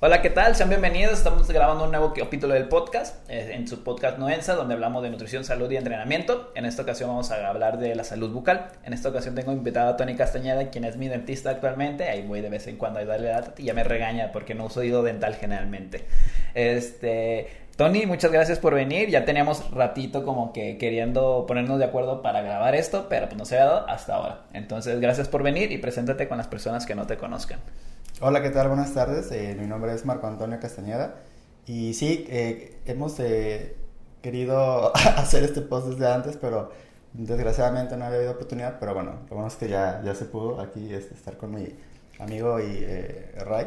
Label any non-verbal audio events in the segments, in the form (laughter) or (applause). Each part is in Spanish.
Hola, ¿qué tal? Sean bienvenidos. Estamos grabando un nuevo capítulo del podcast, eh, en su podcast Noensa, donde hablamos de nutrición, salud y entrenamiento. En esta ocasión vamos a hablar de la salud bucal. En esta ocasión tengo invitado a Tony Castañeda, quien es mi dentista actualmente. Ahí voy de vez en cuando a darle data y ya me regaña porque no uso oído dental generalmente. Este, Tony, muchas gracias por venir. Ya teníamos ratito como que queriendo ponernos de acuerdo para grabar esto, pero pues no se ha dado hasta ahora. Entonces, gracias por venir y preséntate con las personas que no te conozcan. Hola, ¿qué tal? Buenas tardes. Eh, mi nombre es Marco Antonio Castañeda. Y sí, eh, hemos eh, querido (laughs) hacer este post desde antes, pero desgraciadamente no había habido oportunidad. Pero bueno, lo bueno es que ya, ya se pudo aquí este, estar con mi amigo y Ray.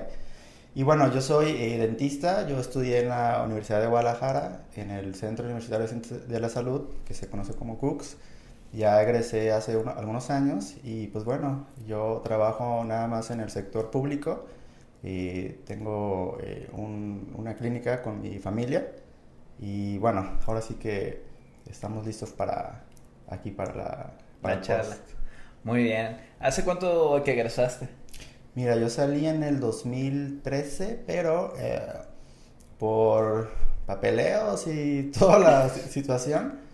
Y bueno, yo soy dentista. Yo estudié en la Universidad de Guadalajara, en el Centro Universitario de la Salud, que se conoce como CUCS. Ya egresé hace algunos años y pues bueno, yo trabajo nada más en el sector público y tengo eh, una clínica con mi familia y bueno, ahora sí que estamos listos para aquí para la, charla. Muy bien. ¿Hace cuánto que egresaste? Mira, yo salí en el 2013, pero eh, por papeleos y (laughs) toda la situación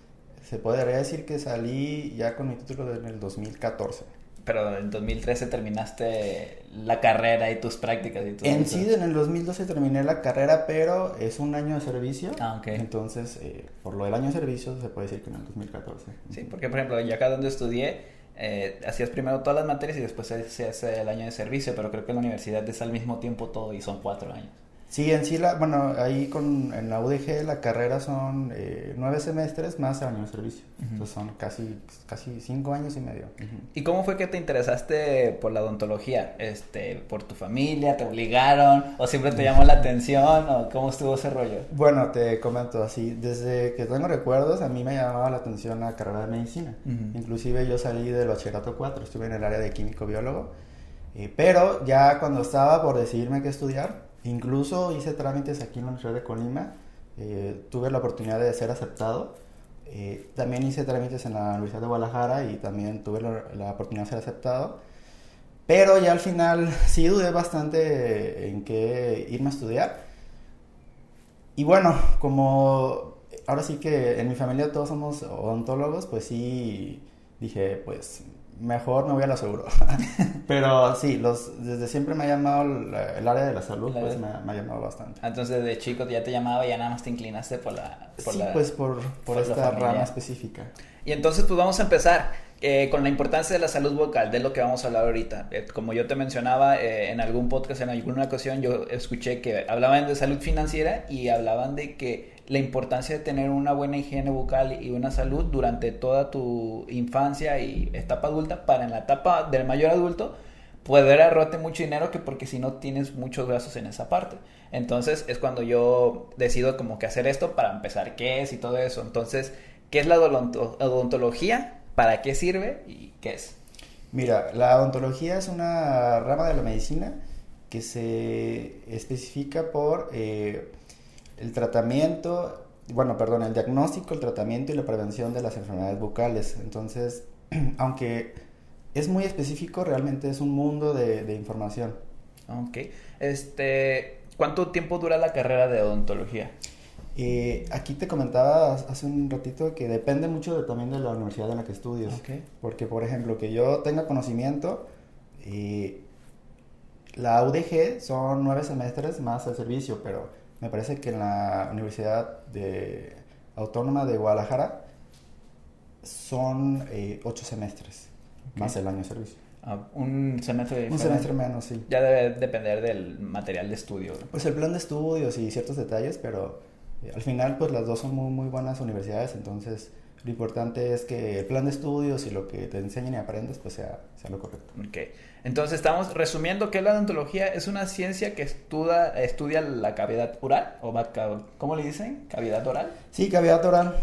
se podría decir que salí ya con mi título en el 2014. Pero en 2013 terminaste la carrera y tus prácticas y todo En sí, en el 2012 terminé la carrera, pero es un año de servicio. Ah, ok. Entonces, eh, por lo del año de servicio, se puede decir que en el 2014. Sí, porque por ejemplo, yo acá donde estudié, eh, hacías primero todas las materias y después se hace el año de servicio, pero creo que en la universidad es al mismo tiempo todo y son cuatro años. Sí, en sí, la, bueno, ahí con, en la UDG la carrera son eh, nueve semestres más año de servicio. Entonces son casi, casi cinco años y medio. ¿Y cómo fue que te interesaste por la odontología? Este, ¿Por tu familia? ¿Te obligaron? ¿O siempre te llamó la atención? ¿O cómo estuvo ese rollo? Bueno, te comento así. Desde que tengo recuerdos, a mí me llamaba la atención la carrera de medicina. Inclusive yo salí del bachillerato 4, estuve en el área de químico-biólogo. Eh, pero ya cuando estaba por decidirme qué estudiar, Incluso hice trámites aquí en la Universidad de Colima, eh, tuve la oportunidad de ser aceptado. Eh, también hice trámites en la Universidad de Guadalajara y también tuve la, oportunidad de ser aceptado. Pero ya al final (laughs) sí dudé bastante en qué irme a estudiar. Y bueno, como ahora sí que en mi familia todos somos odontólogos, pues sí dije, pues mejor me voy a la seguro. (laughs) Pero sí, los, desde siempre me ha llamado el, área de la salud, pues me, ha llamado bastante. Entonces, de chico ya te llamaba y ya nada más te inclinaste por la... sí, pues por, por, esta rama específica. Y entonces, pues vamos a empezar. Eh, con la importancia de la salud vocal, de lo que vamos a hablar ahorita. Eh, como yo te mencionaba eh, en algún podcast, en alguna ocasión, yo escuché que hablaban de salud financiera y hablaban de que la importancia de tener una buena higiene bucal y una salud durante toda tu infancia y etapa adulta para en la etapa del mayor adulto poder ahorrarte mucho dinero que porque si no tienes muchos gastos en esa parte. Entonces es cuando yo decido como que hacer esto para empezar qué es y todo eso. Entonces, ¿qué es la odontología? ¿Para qué sirve y qué es? Mira, la odontología es una rama de la medicina que se especifica por eh, el tratamiento, bueno, perdón, el diagnóstico, el tratamiento y la prevención de las enfermedades bucales. Entonces, (clears throat) aunque es muy específico, realmente es un mundo de, información. Ok. Este, ¿Cuánto tiempo dura la carrera de odontología? Eh, aquí te comentaba hace un ratito que depende mucho de, también de la universidad en la que estudies. Okay. Porque, por ejemplo, que yo tenga conocimiento, eh, la UDG son nueve semestres más el servicio, pero me parece que en la Universidad de Autónoma de Guadalajara son eh, ocho semestres, más el año de servicio. Ah, un semestre Un semestre menos, sí. Ya debe depender del material de estudio. Pues el plan de estudios y ciertos detalles, pero eh, al final pues las dos son muy, muy buenas universidades, entonces lo importante es que el plan de estudios y lo que te enseñen y aprendes pues sea, sea lo correcto. Ok. Entonces estamos resumiendo que la odontología es una ciencia que estudia, estudia la cavidad oral, o ¿cómo le dicen? ¿Cavidad oral? Sí, cavidad oral.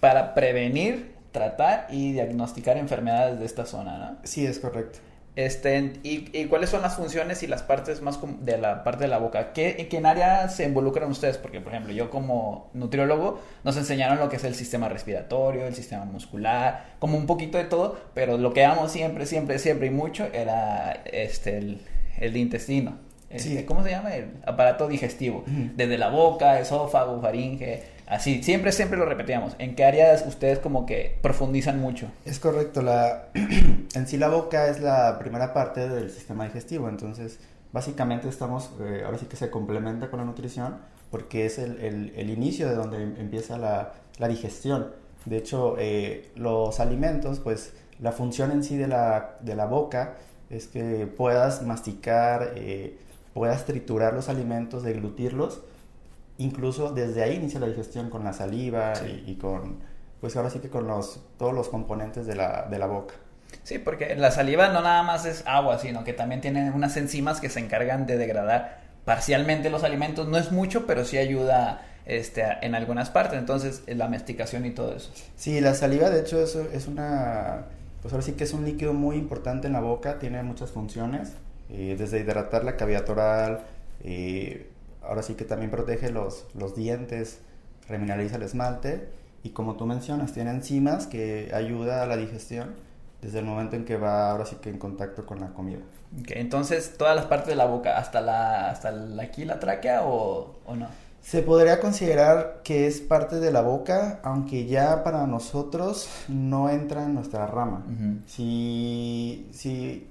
Para prevenir, tratar y diagnosticar enfermedades de esta zona, ¿no? Sí, es correcto. Este, y, cuáles son las funciones y las partes más de la parte de la boca? ¿Qué, ¿En qué área se involucran ustedes? Porque, por ejemplo, yo como nutriólogo nos enseñaron lo que es el sistema respiratorio, el sistema muscular, como un poquito de todo, pero lo que amo siempre, siempre, siempre y mucho era este, el, el intestino. este, ¿cómo se llama? El aparato digestivo. Desde la boca, esófago, faringe, así. Siempre, siempre lo repetíamos. ¿En qué áreas ustedes como que profundizan mucho? Es correcto. La... (clears throat) en sí la boca es la primera parte del sistema digestivo. Entonces, básicamente estamos, eh, ahora sí que se complementa con la nutrición porque es el, inicio de donde empieza la, la digestión. De hecho, eh, los alimentos, pues la función en sí de la, de la boca es que puedas masticar, eh, puedas triturar los alimentos, deglutirlos. Incluso desde ahí inicia la digestión con la saliva y, con, pues ahora sí que con los, todos los componentes de la, de la boca. Sí, porque la saliva no nada más es agua, sino que también tiene unas enzimas que se encargan de degradar parcialmente los alimentos. No es mucho, pero sí ayuda este, en algunas partes. Entonces, la masticación y todo eso. Sí, la saliva, de hecho, es, es una. Pues ahora sí que es un líquido muy importante en la boca, tiene muchas funciones, eh, desde hidratar la cavidad oral, eh, ahora sí que también protege los, los dientes, remineraliza el esmalte y como tú mencionas, tiene enzimas que ayuda a la digestión desde el momento en que va ahora sí que en contacto con la comida. entonces, todas las partes de la boca, hasta la, hasta aquí la tráquea o, o no? Se podría considerar que es parte de la boca, aunque ya para nosotros no entra en nuestra rama. si, si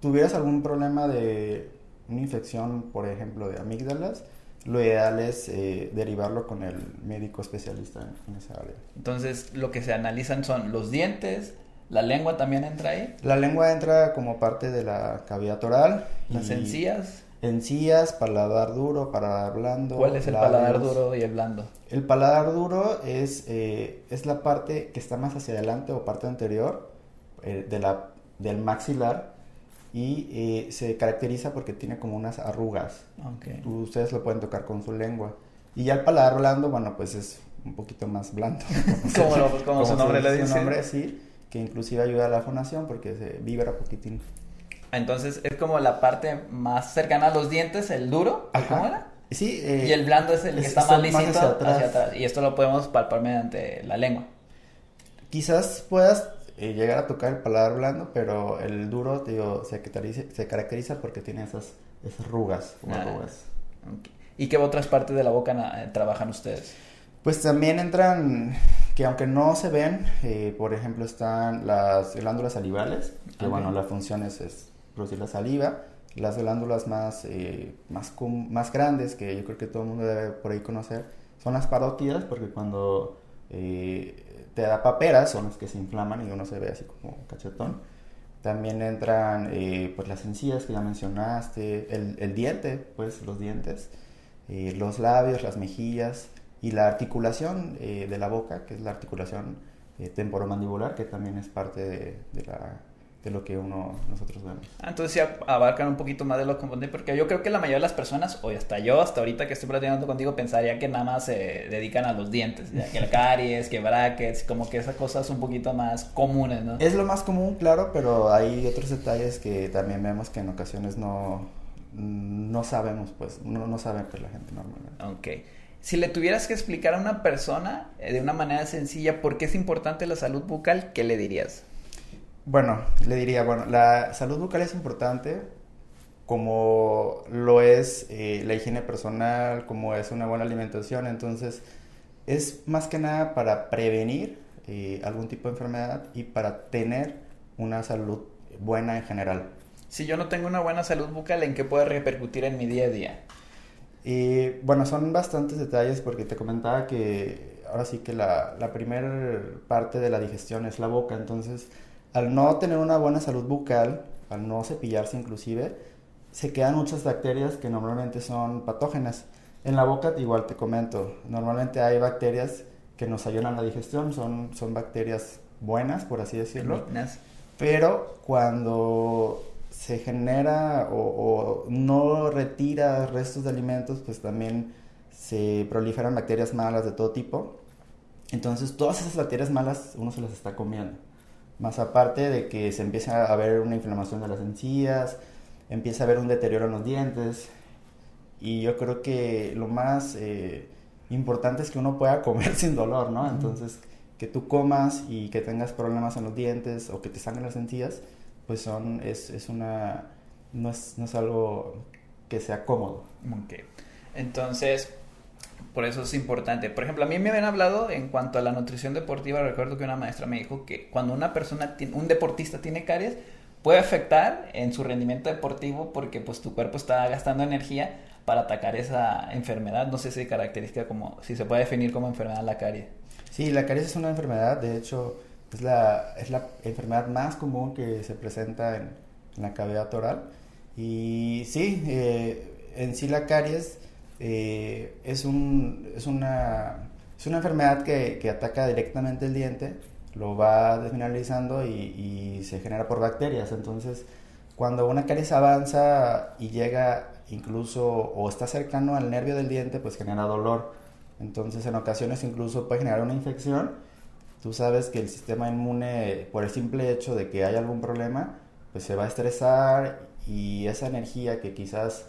tuvieras algún problema de una infección, por ejemplo, de amígdalas, lo ideal es eh, derivarlo con el médico especialista en esa área. Entonces, lo que se analizan son los dientes, la lengua también entra ahí. La lengua entra como parte de la cavidad oral. Las encías Encías, paladar duro, paladar blando. ¿Cuál es el paladar duro y el blando? El paladar duro es, eh, es la parte que está más hacia adelante o parte anterior eh, de la, del maxilar y eh, se caracteriza porque tiene como unas arrugas. Ustedes lo pueden tocar con su lengua. Y ya el paladar blando, bueno, pues es un poquito más blando. (laughs) como, su nombre le dice. Su nombre, sí, que inclusive ayuda a la fonación porque se vibra poquitín. Entonces es como la parte más cercana a los dientes, el duro, ¿cómo era? Sí. Eh, y el blando es el que está más lisito hacia atrás. Y esto lo podemos palpar mediante la lengua. Quizás puedas eh, llegar a tocar el paladar blando, pero el duro, digo, se caracteriza, se caracteriza porque tiene esas, esas rugas, como ah, ¿Y qué otras partes de la boca eh, trabajan ustedes? Pues también entran, que aunque no se ven, por ejemplo, están las glándulas salivales, que bueno, la función es producir la saliva. Las glándulas más, eh, más, más grandes, que yo creo que todo el mundo debe por ahí conocer, son las parótidas, porque cuando eh, te da paperas son las que se inflaman y uno se ve así como cachetón. También entran eh, pues las encías que ya mencionaste, el, el diente, pues los dientes, los labios, las mejillas y la articulación de la boca, que es la articulación temporomandibular, que también es parte de la de lo que uno nosotros vemos. Ah, entonces ya abarcan un poquito más de lo que porque yo creo que la mayoría de las personas, o hasta yo, hasta ahorita que estoy platicando contigo, pensaría que nada más se dedican a los dientes, que el (laughs) caries, que brackets, como que esas cosas un poquito más comunes, ¿no? Es lo más común, claro, pero hay otros detalles que también vemos que en ocasiones no, no sabemos, pues, no, no sabe pues la gente normalmente. Ok. Si le tuvieras que explicar a una persona eh, de una manera sencilla por qué es importante la salud bucal, ¿qué le dirías? Bueno, le diría, bueno, la salud bucal es importante como lo es eh, la higiene personal, como es una buena alimentación, entonces es más que nada para prevenir eh, algún tipo de enfermedad y para tener una salud buena en general. Si yo no tengo una buena salud bucal, ¿en qué puede repercutir en mi día a día? Y bueno, son bastantes detalles porque te comentaba que ahora sí que la, la primera parte de la digestión es la boca, entonces al no tener una buena salud bucal, al no cepillarse inclusive, se quedan muchas bacterias que normalmente son patógenas. En la boca, igual te comento, normalmente hay bacterias que nos ayudan a la digestión, son, son bacterias buenas, por así decirlo. Pero cuando se genera o, no retira restos de alimentos, pues también se proliferan bacterias malas de todo tipo. Entonces todas esas bacterias malas uno se las está comiendo. Más aparte de que se empieza a ver una inflamación de las encías, empieza a haber un deterioro en los dientes. Y yo creo que lo más eh, importante es que uno pueda comer (laughs) sin dolor, ¿no? Entonces, que tú comas y que tengas problemas en los dientes o que te sangren las encías, pues son, es, es una, no es, no es algo que sea cómodo. Ok. Entonces, por eso es importante. Por ejemplo, a mí me habían hablado en cuanto a la nutrición deportiva. Recuerdo que una maestra me dijo que cuando una persona, un deportista tiene caries, puede afectar en su rendimiento deportivo porque pues tu cuerpo está gastando energía para atacar esa enfermedad. No sé si característica como, si se puede definir como enfermedad la caries. Sí, la caries es una enfermedad, de hecho, es la, es la enfermedad más común que se presenta en, la cavidad oral. Y sí, eh, en sí la caries eh, es, un, es, una, es una enfermedad que, ataca directamente el diente, lo va desmineralizando y, y, se genera por bacterias. Entonces, cuando una caries avanza y llega incluso o está cercano al nervio del diente, pues genera dolor. Entonces, en ocasiones incluso puede generar una infección. Tú sabes que el sistema inmune, por el simple hecho de que hay algún problema, pues se va a estresar y esa energía que quizás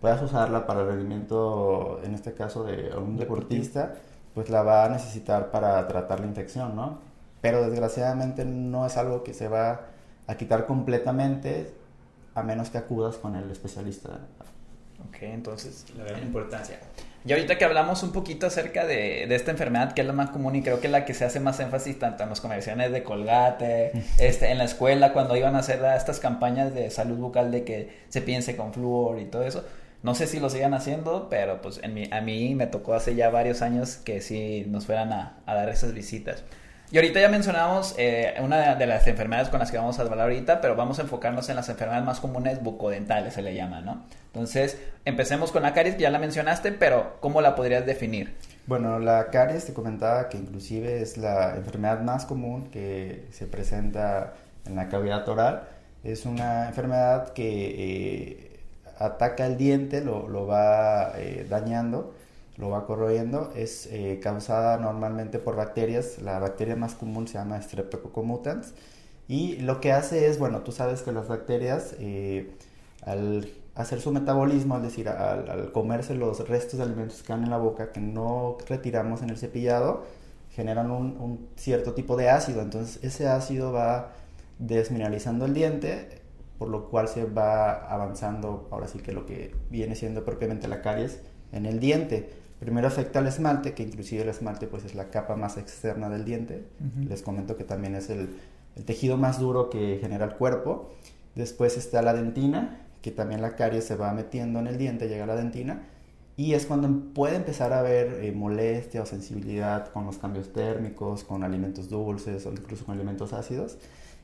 puedas usarla para el rendimiento, en este caso de un deportista, pues la va a necesitar para tratar la infección, ¿no? Pero desgraciadamente no es algo que se va a quitar completamente a menos que acudas con el especialista. Ok, entonces la gran importancia. Y ahorita que hablamos un poquito acerca de, de, esta enfermedad, que es la más común y creo que es la que se hace más énfasis tanto en los comerciales de Colgate, (laughs) este, en la escuela, cuando iban a hacer estas campañas de salud bucal de que se piense con flúor y todo eso, no sé si lo sigan haciendo, pero pues en mi, a mí me tocó hace ya varios años que sí nos fueran a, dar esas visitas. Y ahorita ya mencionamos eh, una de las enfermedades con las que vamos a hablar ahorita, pero vamos a enfocarnos en las enfermedades más comunes bucodentales, se le llama, ¿no? Entonces, empecemos con la caries, que ya la mencionaste, pero ¿cómo la podrías definir? Bueno, la caries te comentaba que inclusive es la enfermedad más común que se presenta en la cavidad oral. Es una enfermedad que... Eh, ataca el diente, lo, lo va eh, dañando, lo va corroyendo, es eh, causada normalmente por bacterias, la bacteria más común se llama Streptococcus mutans, y lo que hace es, bueno, tú sabes que las bacterias eh, al hacer su metabolismo, es decir, al, comerse los restos de alimentos que quedan en la boca que no retiramos en el cepillado, generan un, un cierto tipo de ácido, entonces ese ácido va desmineralizando el diente, por lo cual se va avanzando, ahora sí que lo que viene siendo propiamente la caries en el diente. Primero afecta al esmalte, que inclusive el esmalte pues es la capa más externa del diente. Les comento que también es el, el, tejido más duro que genera el cuerpo. Después está la dentina, que también la caries se va metiendo en el diente, llega a la dentina. Y es cuando puede empezar a haber eh, molestia o sensibilidad con los cambios térmicos, con alimentos dulces o incluso con alimentos ácidos.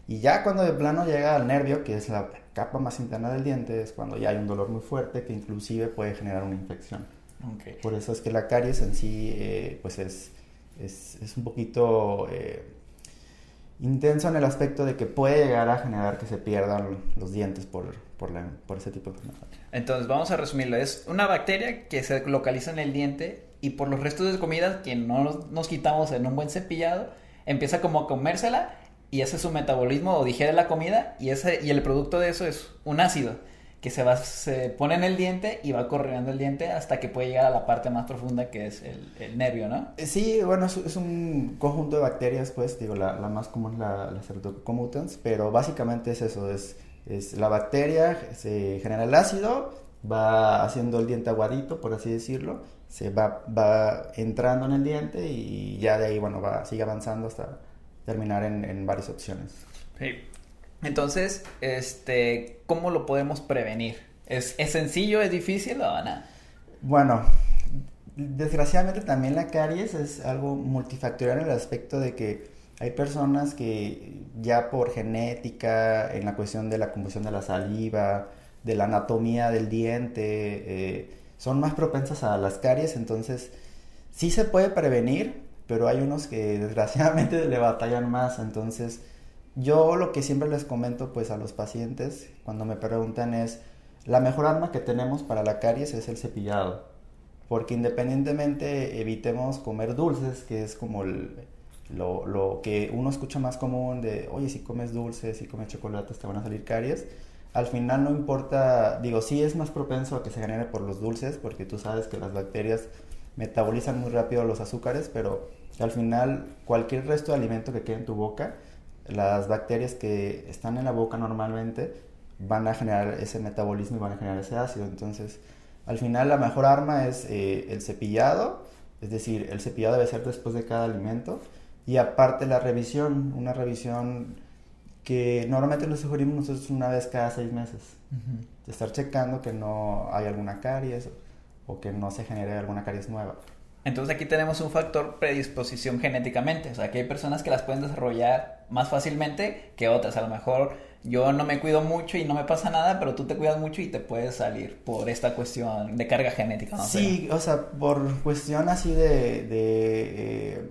Y ya cuando de plano llega al nervio, que es la capa más interna del diente, es cuando ya hay un dolor muy fuerte que inclusive puede generar una infección. Por eso es que la caries en sí, eh, pues es, es, es, un poquito eh, intenso en el aspecto de que puede llegar a generar que se pierdan los dientes por, por, la, por ese tipo de enfermedad. Entonces, vamos a resumirlo. Es una bacteria que se localiza en el diente y por los restos de comida que no nos quitamos en un buen cepillado, empieza como a comérsela y ese es su metabolismo o digiere la comida y, ese, y el producto de eso es un ácido que se, va, se pone en el diente y va corriendo el diente hasta que puede llegar a la parte más profunda que es el, nervio, ¿no? Sí, bueno, es, un conjunto de bacterias, pues, digo, la, la más común es la, la Streptococcus pero básicamente es eso, es, es la bacteria, se genera el ácido, va haciendo el diente aguadito, por así decirlo, se va, va entrando en el diente y ya de ahí, bueno, va, sigue avanzando hasta terminar en, en varias opciones. Sí. Entonces, este, ¿cómo lo podemos prevenir? ¿Es, ¿Es, sencillo, es difícil o nada? Bueno, desgraciadamente también la caries es algo multifactorial en el aspecto de que hay personas que ya por genética, en la cuestión de la combustión de la saliva, de la anatomía del diente, eh, son más propensas a las caries, entonces sí se puede prevenir, pero hay unos que (laughs) desgraciadamente le batallan más, entonces yo lo que siempre les comento pues a los pacientes cuando me preguntan es la mejor arma que tenemos para la caries es el cepillado, porque independientemente evitemos comer dulces, que es como lo, lo, que uno escucha más común de, oye, si comes dulces, si comes chocolates te van a salir caries, al final no importa, digo, sí es más propenso a que se genere por los dulces, porque tú sabes que las bacterias metabolizan muy rápido los azúcares, pero al final cualquier resto de alimento que quede en tu boca, las bacterias que están en la boca normalmente van a generar ese metabolismo y van a generar ese ácido. Entonces, al final la mejor arma es eh, el cepillado, es decir, el cepillado debe ser después de cada alimento y aparte la revisión, una revisión que normalmente lo sugerimos nosotros una vez cada seis meses. De estar checando que no hay alguna caries o que no se genere alguna caries nueva. Entonces aquí tenemos un factor predisposición genéticamente, o sea que hay personas que las pueden desarrollar más fácilmente que otras. A lo mejor yo no me cuido mucho y no me pasa nada, pero tú te cuidas mucho y te puedes salir por esta cuestión de carga genética. ¿no? Sí, o sea, por cuestión así de, de eh,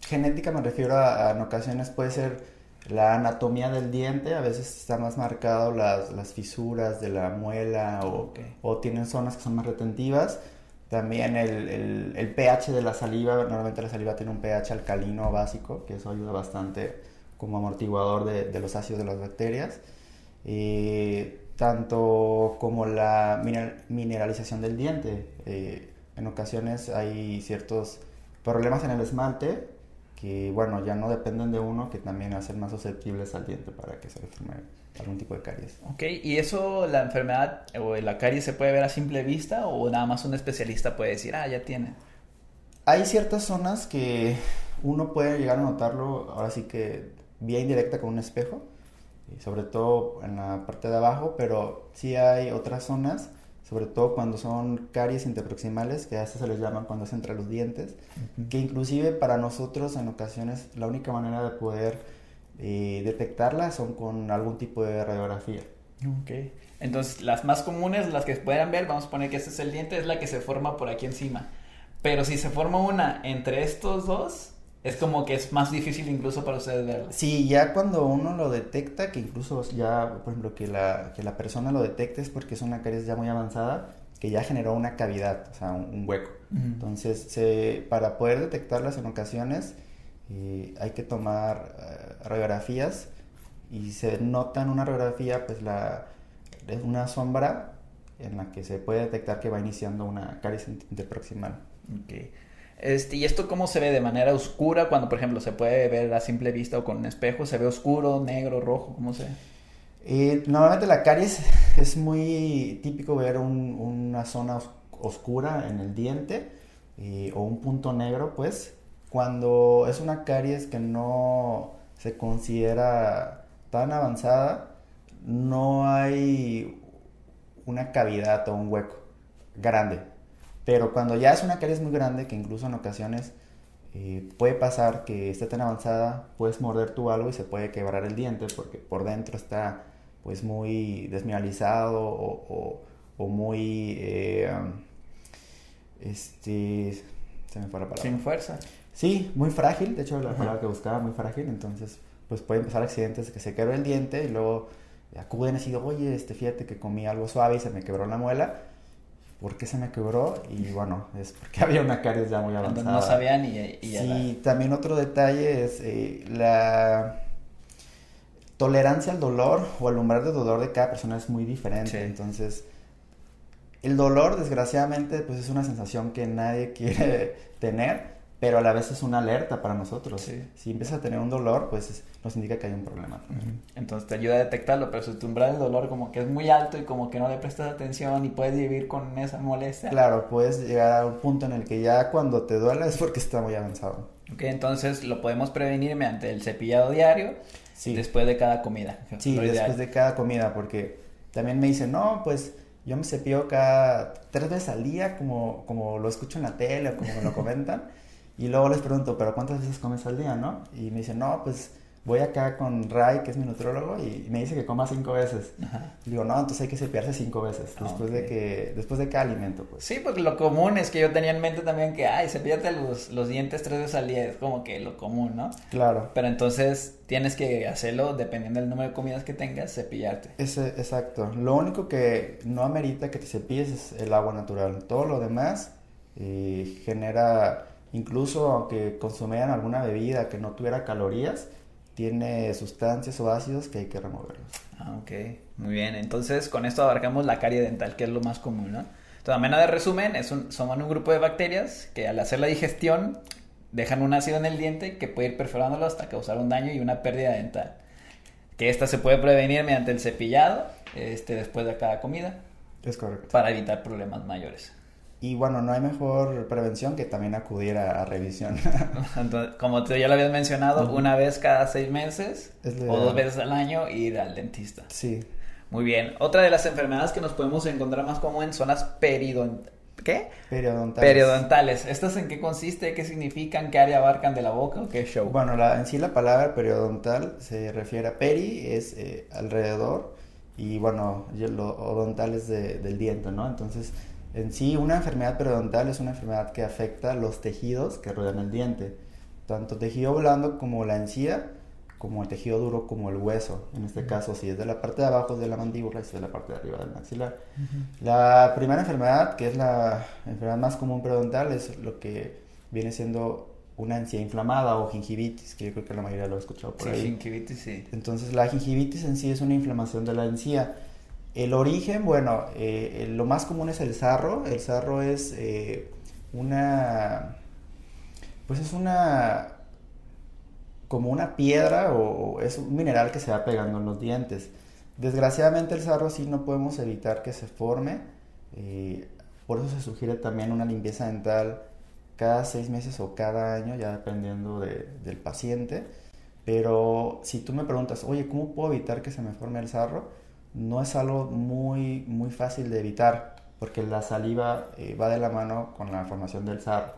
genética me refiero a, en ocasiones puede ser la anatomía del diente, a veces están más marcadas las, las, fisuras de la muela o, o tienen zonas que son más retentivas también el, el, pH de la saliva, normalmente la saliva tiene un pH alcalino básico, que eso ayuda bastante como amortiguador de, de los ácidos de las bacterias. tanto como la mineralización del diente. Eh, en ocasiones hay ciertos problemas en el esmalte que, bueno, ya no dependen de uno, que también hacen más susceptibles al diente para que se enferme algún tipo de caries. Ok, ¿y eso, la enfermedad o la caries se puede ver a simple vista o nada más un especialista puede decir, ah, ya tiene? Hay ciertas zonas que uno puede llegar a notarlo, ahora sí que vía indirecta con un espejo, sobre todo en la parte de abajo, pero sí hay otras zonas, sobre todo cuando son caries interproximales, que a veces se les llaman cuando es entre los dientes, que inclusive para nosotros en ocasiones la única manera de poder eh, detectarlas son con algún tipo de radiografía. Ok. Entonces, las más comunes, las que puedan ver, vamos a poner que este es el diente, es la que se forma por aquí encima. Pero si se forma una entre estos dos, es como que es más difícil incluso para ustedes verla. Sí, ya cuando uno lo detecta, que incluso ya, por ejemplo, que la, que la persona lo detecte es porque es una caries ya muy avanzada, que ya generó una cavidad, o sea, un, hueco. Entonces, se, para poder detectarlas en ocasiones, hay que tomar eh, radiografías y se nota en una radiografía pues la es una sombra en la que se puede detectar que va iniciando una caries interproximal. Okay. Este, ¿Y esto cómo se ve de manera oscura cuando, por ejemplo, se puede ver a simple vista o con un espejo? ¿Se ve oscuro, negro, rojo? ¿Cómo se eh, normalmente la caries es muy típico ver una zona oscura en el diente eh, o un punto negro, pues, cuando es una caries que no se considera tan avanzada, no hay una cavidad o un hueco grande. Pero cuando ya es una caries muy grande, que incluso en ocasiones eh, puede pasar que esté tan avanzada, puedes morder tú algo y se puede quebrar el diente porque por dentro está pues muy desmineralizado o, muy... Eh, este... Se me fue la palabra. Sin fuerza. Sí, muy frágil, de hecho la palabra que buscaba, muy frágil, entonces pues puede empezar accidentes que se quebra el diente y luego acuden digo, oye, este, fíjate que comí algo suave y se me quebró la muela. ¿Por qué se me quebró? Y bueno, es porque (laughs) había una caries ya muy avanzada. No sabían y, y Sí, también otro detalle es eh, la tolerancia al dolor o al umbral de dolor de cada persona es muy diferente. Entonces, el dolor, desgraciadamente, pues es una sensación que nadie (laughs) quiere tener pero a la vez es una alerta para nosotros. Si empiezas a tener un dolor, pues nos indica que hay un problema. Entonces te ayuda a detectarlo, pero si tu umbral del dolor como que es muy alto y como que no le prestas atención y puedes vivir con esa molestia. Claro, puedes llegar a un punto en el que ya cuando te duele es porque está muy avanzado. Ok, entonces lo podemos prevenir mediante el cepillado diario sí. después de cada comida. Sí, después de cada comida, porque también me dicen, no, pues yo me cepillo cada tres veces al día, como, como lo escucho en la tele o como me lo comentan. (laughs) Y luego les pregunto, ¿pero cuántas veces comes al día, no? Y me dicen, no, pues voy acá con Ray, que es mi nutrólogo, y me dice que coma cinco veces. Digo, no, entonces hay que cepillarse cinco veces, ah, después de que, después de cada alimento, pues. Sí, porque lo común es que yo tenía en mente también que, ay, cepillate los, los dientes tres veces al día, es como que lo común, ¿no? Claro. Pero entonces tienes que hacerlo, dependiendo del número de comidas que tengas, cepillarte. Ese, exacto. Lo único que no amerita que te cepilles es el agua natural. Todo lo demás eh, genera Incluso aunque consumieran alguna bebida que no tuviera calorías, tiene sustancias o ácidos que hay que removerlos. Ah, ok. Muy bien. Entonces, con esto abarcamos la carie dental, que es lo más común, ¿no? Entonces, a manera de resumen, es un, son un grupo de bacterias que al hacer la digestión dejan un ácido en el diente que puede ir perforándolo hasta causar un daño y una pérdida dental. que esta se puede prevenir mediante el cepillado este, después de cada comida. Es correcto. Para evitar problemas mayores. Y bueno, no hay mejor prevención que también acudir a, revisión. (laughs) como te, ya lo habías mencionado, una vez cada seis meses o dos veces al año ir al dentista. Sí. Muy bien. Otra de las enfermedades que nos podemos encontrar más común son las peridontales. ¿Qué? Periodontales. Periodontales. ¿Estas en qué consiste? ¿Qué significan? ¿Qué área abarcan de la boca o qué show? Bueno, la, en sí la palabra periodontal se refiere a peri, es eh, alrededor, y bueno, lo odontal es del diente, ¿no? Entonces, en sí, una enfermedad periodontal es una enfermedad que afecta los tejidos que rodean el diente, tanto tejido blando como la encía, como el tejido duro, como el hueso. En este caso, si es de la parte de abajo de la mandíbula y si es de la parte de arriba del maxilar. La primera enfermedad, que es la enfermedad más común periodontal, es lo que viene siendo una encía inflamada o gingivitis, que yo creo que la mayoría lo ha escuchado por sí, gingivitis, sí. Entonces, la gingivitis en sí es una inflamación de la encía el origen, bueno, eh, lo más común es el sarro. El sarro es eh, una, pues es una, como una piedra o, es un mineral que se va pegando en los dientes. Desgraciadamente el sarro sí no podemos evitar que se forme. Eh, por eso se sugiere también una limpieza dental cada seis meses o cada año, ya dependiendo del paciente. Pero si tú me preguntas, oye, ¿cómo puedo evitar que se me forme el sarro? No es algo muy, muy fácil de evitar, porque la saliva eh, va de la mano con la formación del sarro.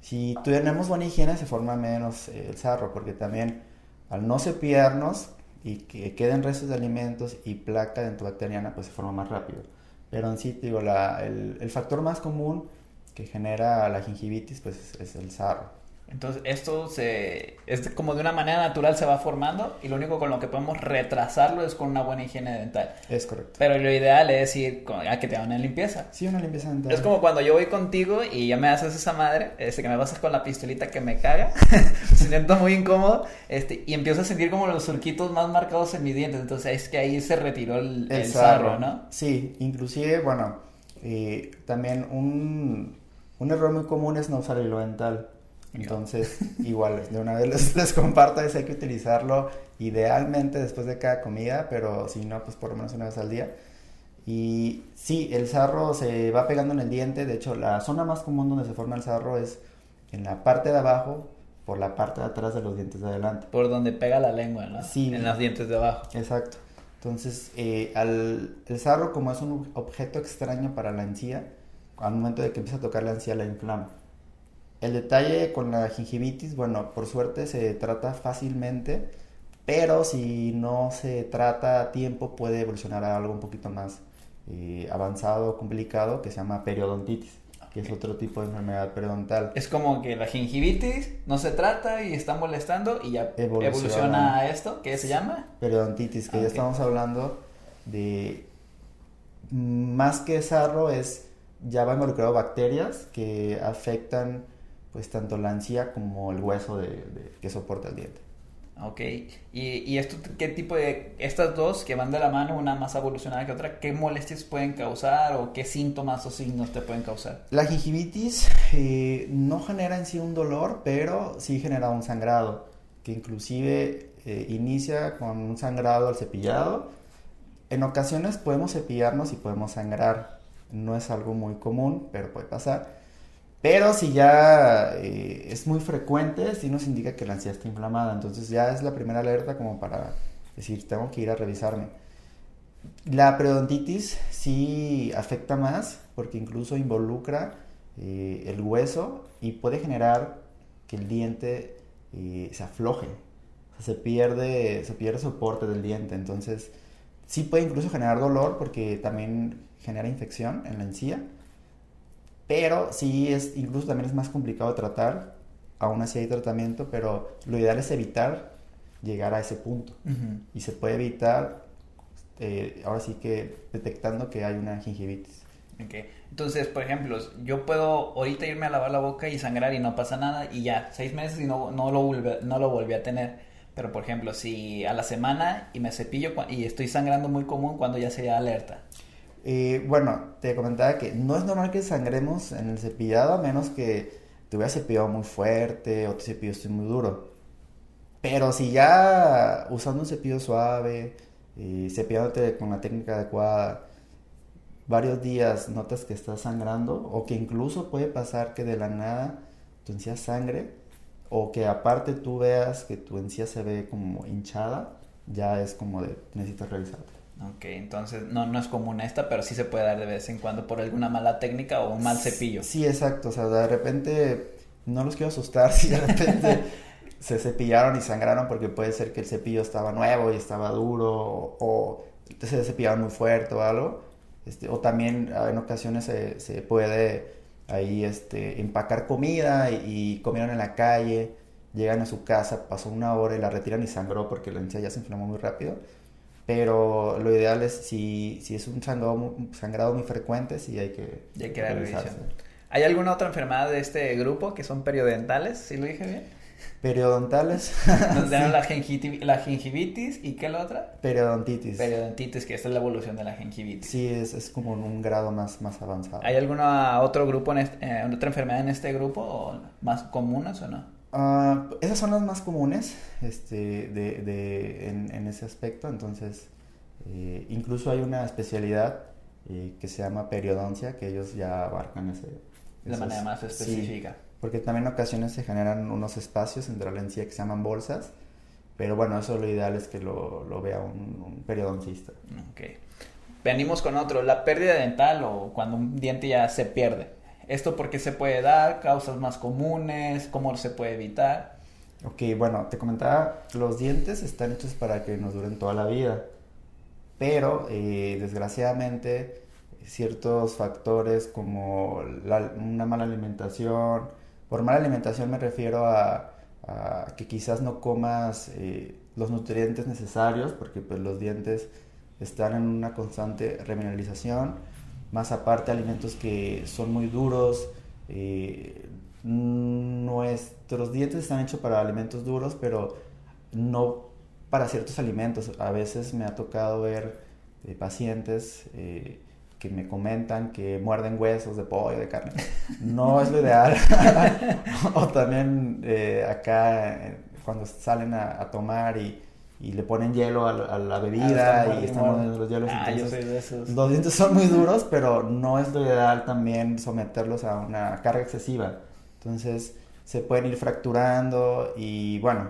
Si tenemos buena higiene, se forma menos eh, el sarro, porque también al no cepillarnos y que queden restos de alimentos y placa dentobacteriana, pues se forma más rápido. Pero en sí, digo, el, factor más común que genera la gingivitis, pues es el sarro. Entonces, esto se, es como de una manera natural se va formando y lo único con lo que podemos retrasarlo es con una buena higiene dental. Es correcto. Pero lo ideal es ir a que te hagan una limpieza. Sí, una limpieza dental. Es como cuando yo voy contigo y ya me haces esa madre, este, que me pasas con la pistolita que me caga, (laughs) se siento muy incómodo este, y empiezo a sentir como los surquitos más marcados en mis dientes. Entonces, es que ahí se retiró el, el, sarro, ¿no? Sí, inclusive, bueno, eh, también un, un error muy común es no usar hilo dental. Entonces, igual, de una vez les, (laughs) les comparto, es hay que utilizarlo idealmente después de cada comida, pero si no, pues por lo menos una vez al día. Y sí, el sarro se va pegando en el diente, de hecho, la zona más común donde se forma el sarro es en la parte de abajo, por la parte de atrás de los dientes de adelante. Por donde pega la lengua, ¿no? Sí. En los dientes de abajo. Exacto. Entonces, eh, al, el sarro, como es un objeto extraño para la encía, al momento de que empieza a tocar la encía, la inflama. El detalle con la gingivitis, bueno, por suerte se trata fácilmente, pero si no se trata a tiempo puede evolucionar a algo un poquito más eh, avanzado, complicado, que se llama periodontitis, que es otro tipo de enfermedad periodontal. Es como que la gingivitis no se trata y está molestando y ya evoluciona, a esto, ¿qué se llama? Periodontitis, que ya estamos hablando de más que sarro es ya va involucrado bacterias que afectan pues tanto la encía como el hueso de, que soporta el diente. Ok, ¿Y, ¿Y, esto qué tipo de, estas dos que van de la mano, una más evolucionada que otra, qué molestias pueden causar o qué síntomas o signos te pueden causar? La gingivitis eh, no genera en sí un dolor, pero sí genera un sangrado, que inclusive eh, inicia con un sangrado al cepillado. En ocasiones podemos cepillarnos y podemos sangrar, no es algo muy común, pero puede pasar. Pero si ya eh, es muy frecuente, sí nos indica que la ansiedad está inflamada. Entonces ya es la primera alerta como para decir, tengo que ir a revisarme. La periodontitis sí afecta más porque incluso involucra eh, el hueso y puede generar que el diente eh, se afloje. se pierde, se pierde soporte del diente. Entonces sí puede incluso generar dolor porque también genera infección en la encía pero sí es, incluso también es más complicado tratar, aún así hay tratamiento, pero lo ideal es evitar llegar a ese punto. Y se puede evitar, eh, ahora sí que detectando que hay una gingivitis. Okay. Entonces, por ejemplo, yo puedo ahorita irme a lavar la boca y sangrar y no pasa nada y ya, seis meses y no, no, lo, volví, no lo volví a tener. Pero, por ejemplo, si a la semana y me cepillo y estoy sangrando muy común, cuando ya sería alerta. Eh, bueno, te comentaba que no es normal que sangremos en el cepillado a menos que te hubieras cepillado muy fuerte o te cepillaste muy duro. Pero si ya usando un cepillo suave, y cepillándote con la técnica adecuada, varios días notas que estás sangrando o que incluso puede pasar que de la nada tu encía sangre o que aparte tú veas que tu encía se ve como hinchada, ya es como de necesitas revisarte. Ok, entonces no, no es común esta, pero sí se puede dar de vez en cuando por alguna mala técnica o un mal cepillo. Sí, exacto, o sea, de repente no los quiero asustar (laughs) si de repente se cepillaron y sangraron porque puede ser que el cepillo estaba nuevo y estaba duro o, o se cepillaron muy fuerte o algo este, o también ah, en ocasiones se, se puede ahí este, empacar comida y, comieron en la calle, llegan a su casa, pasó una hora y la retiran y sangró porque la encía ya se inflamó muy rápido. Pero lo ideal es, si, si es un sangrado, sangrado muy frecuente, sí hay que, hay que ¿Hay alguna otra enfermedad de este grupo que son periodentales? ¿Sí lo dije bien? Periodontales. (laughs) Nos dan la, la, gingivitis y ¿qué es la otra? Periodontitis. Periodontitis, que esta es la evolución de la gingivitis. Sí, es, es como un grado más, más avanzado. ¿Hay alguna otro grupo, en eh, otra enfermedad en este grupo o más comunes o no? Uh, esas son las más comunes este, de, de, en, en, ese aspecto, entonces eh, incluso hay una especialidad eh, que se llama periodoncia, que ellos ya abarcan ese... De manera más específica porque también en ocasiones se generan unos espacios entre la encía que se llaman bolsas, pero bueno, eso lo ideal es que lo, lo vea un, periodoncista. Ok. Venimos con otro, la pérdida dental o cuando un diente ya se pierde. ¿Esto por qué se puede dar? ¿Causas más comunes? ¿Cómo se puede evitar? Ok, bueno, te comentaba, los dientes están hechos para que nos duren toda la vida, pero eh, desgraciadamente ciertos factores como una mala alimentación, por mala alimentación me refiero a, que quizás no comas eh, los nutrientes necesarios, porque pues, los dientes están en una constante remineralización, más aparte alimentos que son muy duros. Eh, nuestros dientes están hechos para alimentos duros, pero no para ciertos alimentos. A veces me ha tocado ver eh, pacientes que me comentan que muerden huesos de pollo, de carne. No es lo ideal. (laughs) o también eh, acá eh, cuando salen a, tomar y, y, le ponen hielo a, la bebida ah, y están mordiendo los hielos. Ah, yo soy de esos. Los dientes son muy duros, pero no es lo ideal también someterlos a una carga excesiva. Entonces se pueden ir fracturando y bueno,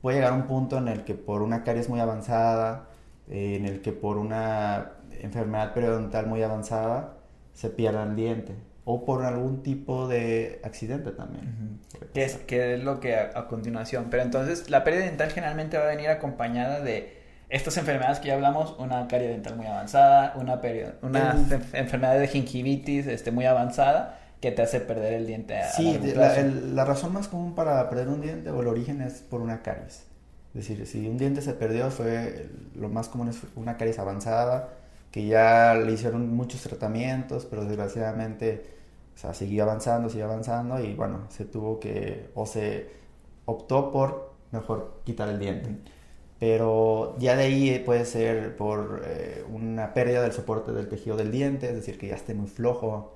puede llegar un punto en el que por una caries muy avanzada, eh, en el que por una enfermedad periodontal muy avanzada se pierda el diente o por algún tipo de accidente también. ¿Qué, es, es lo que a, continuación? Pero entonces la pérdida dental generalmente va a venir acompañada de estas enfermedades que ya hablamos, una carie dental muy avanzada, una, una enfermedad de gingivitis este, muy avanzada que te hace perder el diente. A sí, la, la, razón más común para perder un diente o el origen es por una caries. Es decir, si un diente se perdió fue lo más común es una caries avanzada que ya le hicieron muchos tratamientos, pero desgraciadamente, o sea, siguió avanzando, siguió avanzando y bueno, se tuvo que, o se optó por mejor quitar el diente. Pero ya de ahí puede ser por eh, una pérdida del soporte del tejido del diente, es decir, que ya esté muy flojo,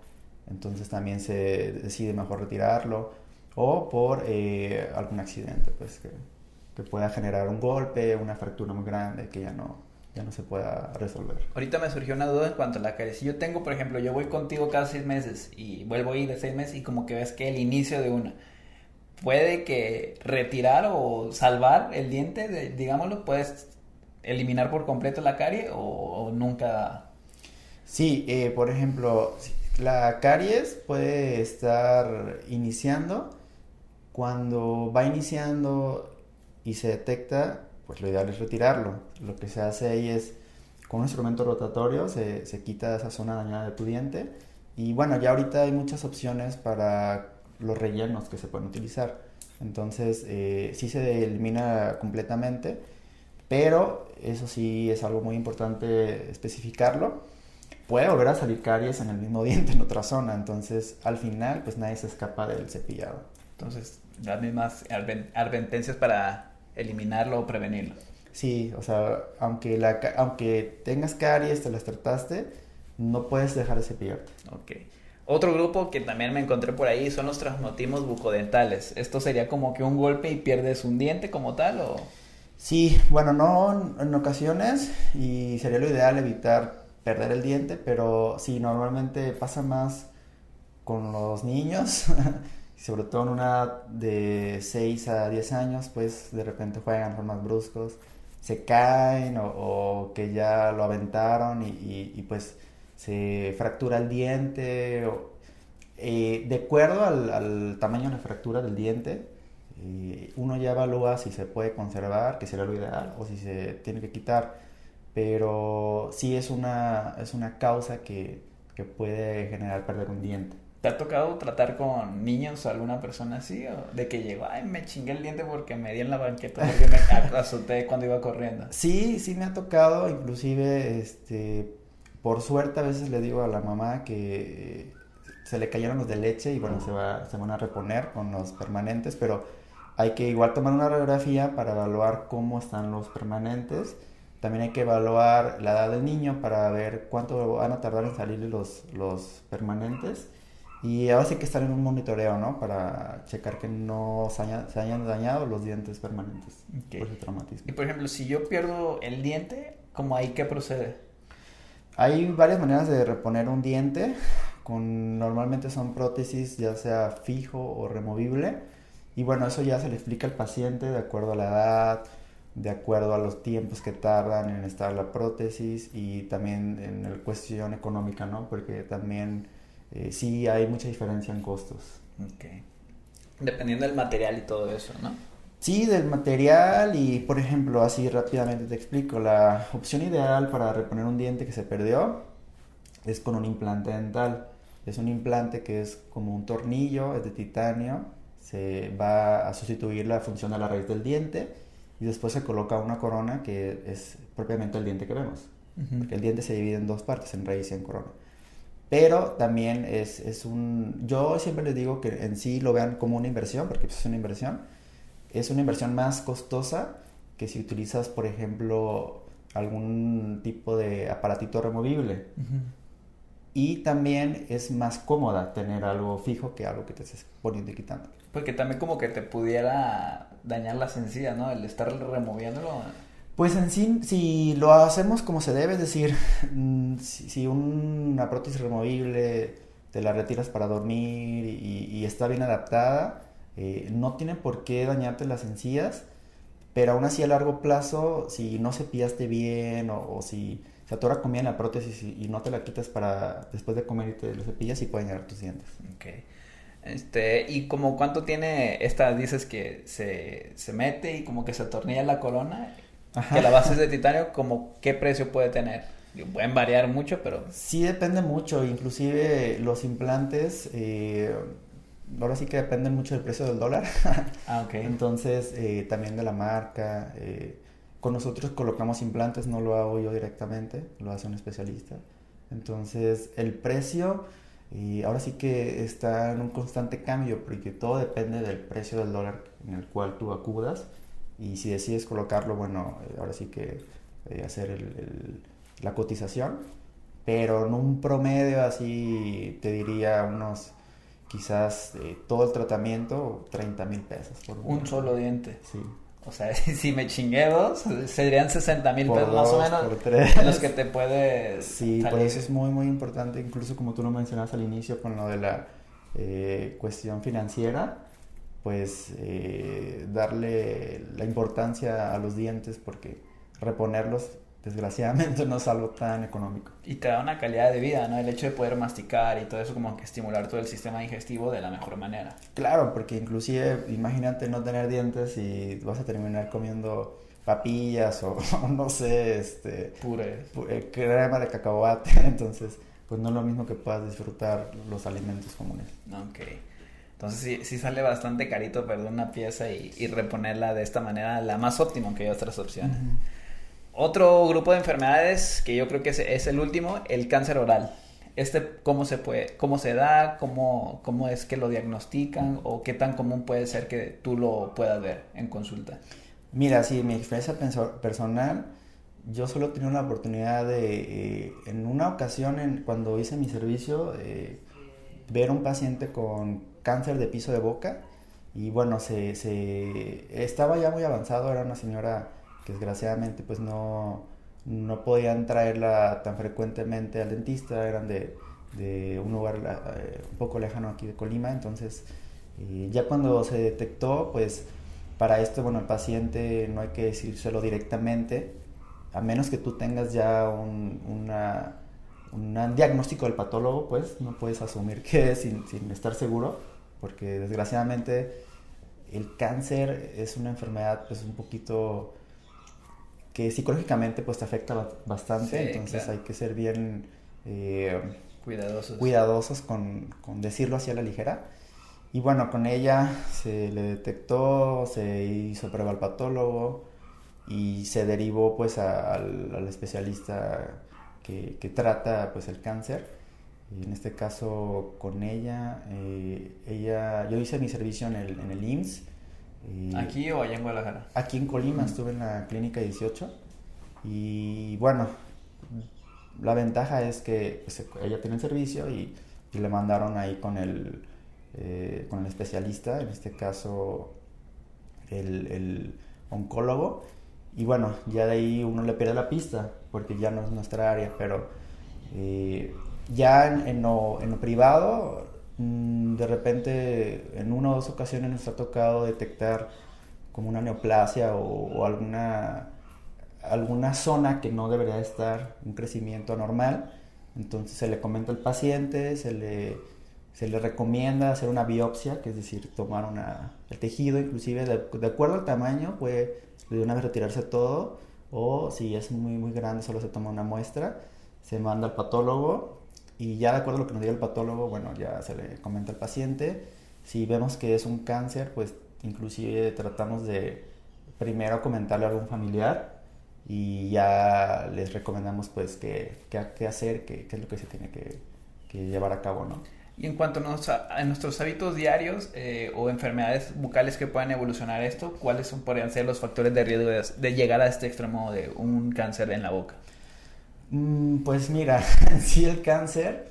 entonces también se decide mejor retirarlo, o por eh, algún accidente, pues que pueda generar un golpe, una fractura muy grande que ya no, ya no se pueda resolver. Ahorita me surgió una duda en cuanto a la caries. Si yo tengo, por ejemplo, yo voy contigo cada seis meses y vuelvo a ir de seis meses y como que ves que el inicio de una puede que retirar o salvar el diente, digámoslo, puedes eliminar por completo la carie o, nunca. Sí, eh, por ejemplo, la caries puede estar iniciando cuando va iniciando y se detecta pues lo ideal es retirarlo. Lo que se hace ahí es, con un instrumento rotatorio, se, se quita esa zona dañada de tu diente. Y bueno, ya ahorita hay muchas opciones para los rellenos que se pueden utilizar. Entonces, eh, sí se elimina completamente, pero eso sí es algo muy importante especificarlo. Puede volver a salir caries en el mismo (laughs) diente en otra zona, entonces al final pues nadie se escapa del cepillado. Entonces, las mismas advertencias para eliminarlo o prevenirlo. Sí, o sea, aunque, la, aunque tengas caries, te las trataste, no puedes dejar de cepillarte. Ok. Otro grupo que también me encontré por ahí son los traumatismos bucodentales. ¿Esto sería como que un golpe y pierdes un diente como tal o...? Sí, bueno, no en ocasiones y sería lo ideal evitar perder el diente, pero sí, normalmente pasa más con los niños, (laughs) sobre todo en una de 6 a 10 años, pues de repente juegan formas bruscos, se caen o, que ya lo aventaron y, pues se fractura el diente. Eh, de acuerdo al, tamaño de la fractura del diente, eh, uno ya evalúa si se puede conservar, que sería lo ideal, o si se tiene que quitar. Pero sí es una, es una causa que, que puede generar perder un diente. ¿Te ha tocado tratar con niños o alguna persona así? O de que llegó, ay, me chingué el diente porque me di en la banqueta, porque me (laughs) azoté cuando iba corriendo. Sí, sí me ha tocado, inclusive, este, por suerte a veces le digo a la mamá que se le cayeron los de leche y bueno, se, va, se van a reponer con los permanentes, pero hay que igual tomar una radiografía para evaluar cómo están los permanentes. También hay que evaluar la edad del niño para ver cuánto van a tardar en salir los, los permanentes y ahora sí que estar en un monitoreo, ¿no? Para checar que no se, hayan dañado los dientes permanentes por ese traumatismo. Y por ejemplo, si yo pierdo el diente, ¿cómo ahí qué procede? Hay varias maneras de reponer un diente. Con, normalmente son prótesis, ya sea fijo o removible. Y bueno, eso ya se le explica al paciente de acuerdo a la edad, de acuerdo a los tiempos que tardan en estar la prótesis y también en la cuestión económica, ¿no? Porque también eh, sí hay mucha diferencia en costos. Okay. Dependiendo del material y todo eso, ¿no? Sí, del material y, por ejemplo, así rápidamente te explico, la opción ideal para reponer un diente que se perdió es con un implante dental. Es un implante que es como un tornillo, es de titanio, se va a sustituir la función de la raíz del diente y después se coloca una corona que es propiamente el diente que vemos. Porque el diente se divide en dos partes, en raíz y en corona. Pero también es, es, un... Yo siempre les digo que en sí lo vean como una inversión, porque es una inversión. Es una inversión más costosa que si utilizas, por ejemplo, algún tipo de aparatito removible. Y también es más cómoda tener algo fijo que algo que te estés poniendo y quitando. Porque también como que te pudiera dañar la encías, ¿no? El estar removiéndolo. Pues en sí, si lo hacemos como se debe, es decir, mm, si, una prótesis removible te la retiras para dormir y, está bien adaptada, eh, no tiene por qué dañarte las encías, pero aún así a largo plazo, si no cepillaste bien o, si se atora comida en la prótesis y, no te la quitas para después de comer y te lo cepillas, y pueden dañar tus dientes. Okay. Este, y como cuánto tiene esta, dices que se, se mete y como que se atornilla la corona que la base es de titanio, como qué precio puede tener. Pueden variar mucho, pero... Sí depende mucho, inclusive los implantes, eh, ahora sí que dependen mucho del precio del dólar. ah, ok. Entonces, eh, también de la marca. Eh, con nosotros colocamos implantes, no lo hago yo directamente, lo hace un especialista. Entonces, el precio, y ahora sí que está en un constante cambio, porque todo depende del precio del dólar en el cual tú acudas. Y si decides colocarlo, bueno, eh, ahora sí que eh, hacer el, la cotización, pero en un promedio así te diría unos, quizás eh, todo el tratamiento, 30 mil pesos. Por un, solo diente. Sí. O sea, (laughs) si me chingué dos, serían 60 mil pesos más o menos. Por tres. los que te puedes. Sí, por eso es muy, muy importante, incluso como tú lo mencionaste al inicio con lo de la cuestión financiera pues eh, darle la importancia a los dientes porque reponerlos desgraciadamente (laughs) no es algo tan económico. Y te da una calidad de vida, ¿no? El hecho de poder masticar y todo eso como que estimular todo el sistema digestivo de la mejor manera. Claro, porque inclusive imagínate no tener dientes y vas a terminar comiendo papillas o (laughs) no sé, este... Pures. Eh, crema de cacahuate, (laughs) entonces pues no es lo mismo que puedas disfrutar los alimentos comunes. Ok. Entonces sí, sí sale bastante carito perder una pieza y, reponerla de esta manera, la más óptima, aunque hay otras opciones. Otro grupo de enfermedades que yo creo que es, el último, el cáncer oral. Este, ¿cómo se puede, cómo se da, cómo, cómo es que lo diagnostican o qué tan común puede ser que tú lo puedas ver en consulta? Mira, sí, mi experiencia personal, yo solo tenía una oportunidad de, eh, en una ocasión, en, cuando hice mi servicio, eh, ver un paciente con cáncer de piso de boca. Y bueno, se, se estaba ya muy avanzado, era una señora que desgraciadamente pues no, no podían traerla tan frecuentemente al dentista, eran de, de un lugar eh, un poco lejano aquí de Colima, entonces eh, ya cuando se detectó, pues para esto, bueno, el paciente no hay que decírselo directamente, a menos que tú tengas ya un, una, un diagnóstico del patólogo, pues no puedes asumir que es sin, sin estar seguro, porque desgraciadamente el cáncer es una enfermedad pues un poquito que psicológicamente pues te afecta bastante, entonces hay que ser bien eh, cuidadosos, cuidadosos con, con, decirlo así a la ligera. Y bueno, con ella se le detectó, se hizo prueba al patólogo y se derivó pues al, al, especialista que, que, trata pues el cáncer. En este caso con ella, eh, ella, yo hice mi servicio en el, en el IMSS. ¿Aquí o allá en Guadalajara? Aquí en Colima, estuve en la clínica 18. Y bueno, la ventaja es que pues, ella tiene el servicio y, y, le mandaron ahí con el, eh, con el especialista, en este caso el, el, oncólogo. Y bueno, ya de ahí uno le pierde la pista porque ya no es nuestra área, pero eh, ya en, lo, en, lo, privado, mmm, de repente en una o dos ocasiones nos ha tocado detectar como una neoplasia o, o alguna, alguna zona que no debería estar, un crecimiento anormal. Entonces se le comenta al paciente, se le, se le recomienda hacer una biopsia, que es decir, tomar una, el tejido inclusive, de, de acuerdo al tamaño, puede de una vez retirarse todo, o si es muy, muy grande, solo se toma una muestra, se manda al patólogo y ya de acuerdo a lo que nos diga el patólogo, bueno, ya se le comenta al paciente. Si vemos que es un cáncer, pues inclusive tratamos de primero comentarle a algún familiar y ya les recomendamos pues qué, qué, hacer, qué, es lo que se tiene que, que, llevar a cabo, ¿no? Y en cuanto a, nuestros hábitos diarios eh, o enfermedades bucales que puedan evolucionar esto, ¿cuáles son, podrían ser los factores de riesgo de, de llegar a este extremo de un cáncer en la boca? Mm, pues mira, (laughs) sí el cáncer,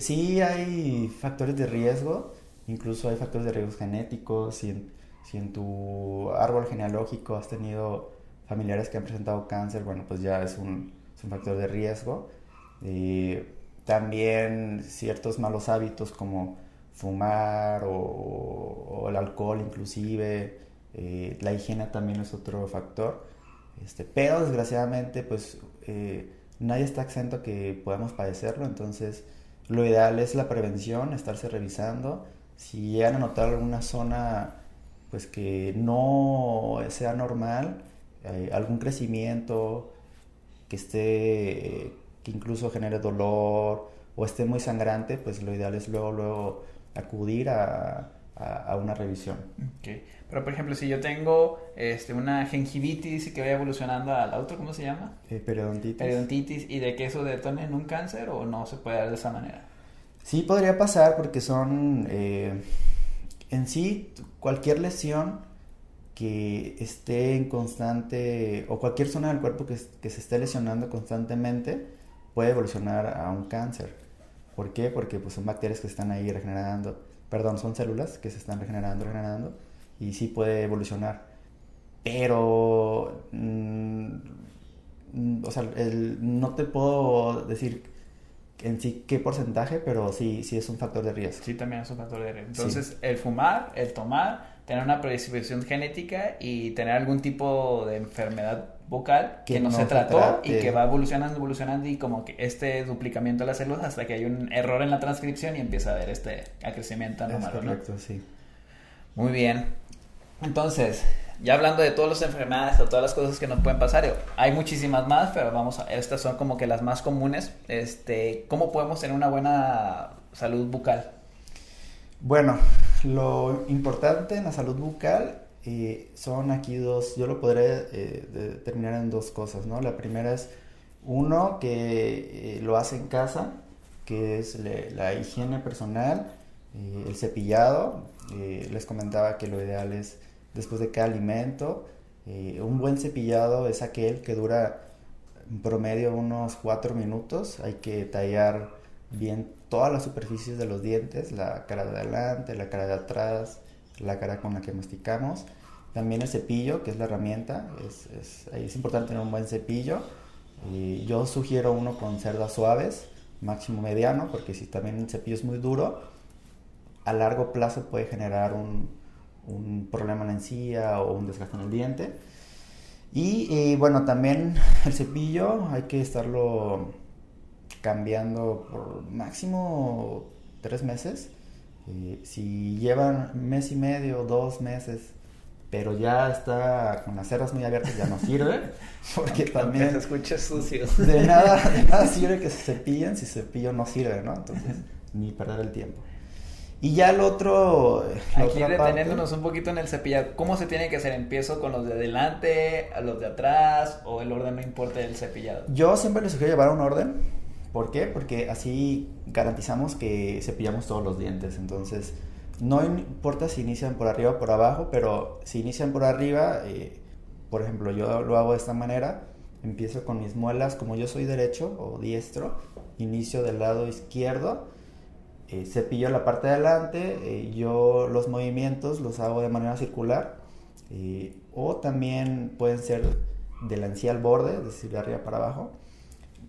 sí hay factores de riesgo, incluso hay factores de riesgo genéticos, si en, si en tu árbol genealógico has tenido familiares que han presentado cáncer, bueno, pues ya es un, es un factor de riesgo. Eh, también ciertos malos hábitos como fumar o, o el alcohol inclusive, eh, la higiene también es otro factor. Este, pero desgraciadamente, pues eh, nadie está exento que podamos padecerlo, entonces lo ideal es la prevención, estarse revisando. Si llegan a notar alguna zona pues que no sea normal, eh, algún crecimiento que esté que incluso genere dolor o esté muy sangrante, pues lo ideal es luego luego acudir a, a, una revisión. Okay. Pero por ejemplo, si yo tengo este, una gingivitis y que vaya evolucionando al otro, ¿cómo se llama? Eh, periodontitis. Periodontitis y de que eso detone en un cáncer o no se puede dar de esa manera. Sí podría pasar porque son eh, en sí cualquier lesión que esté en constante o cualquier zona del cuerpo que, que se esté lesionando constantemente puede evolucionar a un cáncer. ¿Por qué? Porque pues, son bacterias que están ahí regenerando perdón, son células que se están regenerando, regenerando, y sí puede evolucionar. Pero, mm, o sea, no te puedo decir en sí qué porcentaje, pero sí, sí es un factor de riesgo. Sí, también es un factor de riesgo. Entonces, el fumar, el tomar, tener una predisposición genética y tener algún tipo de enfermedad vocal que, no, se trató y que va evolucionando, evolucionando y como que este duplicamiento de las células hasta que hay un error en la transcripción y empieza a haber este acrecimiento anormal. Es correcto, sí. Muy bien. Entonces, ya hablando de todas las enfermedades o todas las cosas que nos pueden pasar, hay muchísimas más, pero vamos a, estas son como que las más comunes. Este, ¿cómo podemos tener una buena salud bucal? Bueno, lo importante en la salud bucal eh, son aquí dos, yo lo podré eh, determinar en dos cosas, ¿no? La primera es uno que eh, lo hace en casa, que es la higiene personal, el cepillado. les comentaba que lo ideal es después de cada alimento. un buen cepillado es aquel que dura en promedio unos cuatro minutos. Hay que tallar bien todas las superficies de los dientes, la cara de adelante, la cara de atrás, la cara con la que masticamos. También el cepillo, que es la herramienta, es, es, importante tener un buen cepillo. Y yo sugiero uno con cerdas suaves, máximo mediano, porque si también el cepillo es muy duro, a largo plazo puede generar un, un problema en la encía o un desgaste en el diente. Y, y bueno, también (laughs) el cepillo hay que estarlo cambiando por máximo tres meses. Eh, si llevan mes y medio, dos meses, pero ya está con las cerras muy abiertas, ya no sirve. (laughs) Porque también. se escucha sucio. De (laughs) nada, de nada sirve que se cepillen si cepillo no sirve, ¿no? Entonces, ni perder el tiempo. Y ya el otro. Aquí deteniéndonos un poquito en el cepillado, ¿cómo se tiene que hacer? ¿Empiezo con los de adelante, a los de atrás, o el orden no importa del cepillado? Yo siempre les sugiero llevar un orden ¿Por qué? Porque así garantizamos que cepillamos todos los dientes. Entonces, no importa si inician por arriba o por abajo, pero si inician por arriba, eh, por ejemplo, yo lo hago de esta manera. Empiezo con mis muelas, como yo soy derecho o diestro, inicio del lado izquierdo, eh, cepillo la parte de adelante, eh, yo los movimientos los hago de manera circular, o también pueden ser de la encía al borde, es decir, de arriba para abajo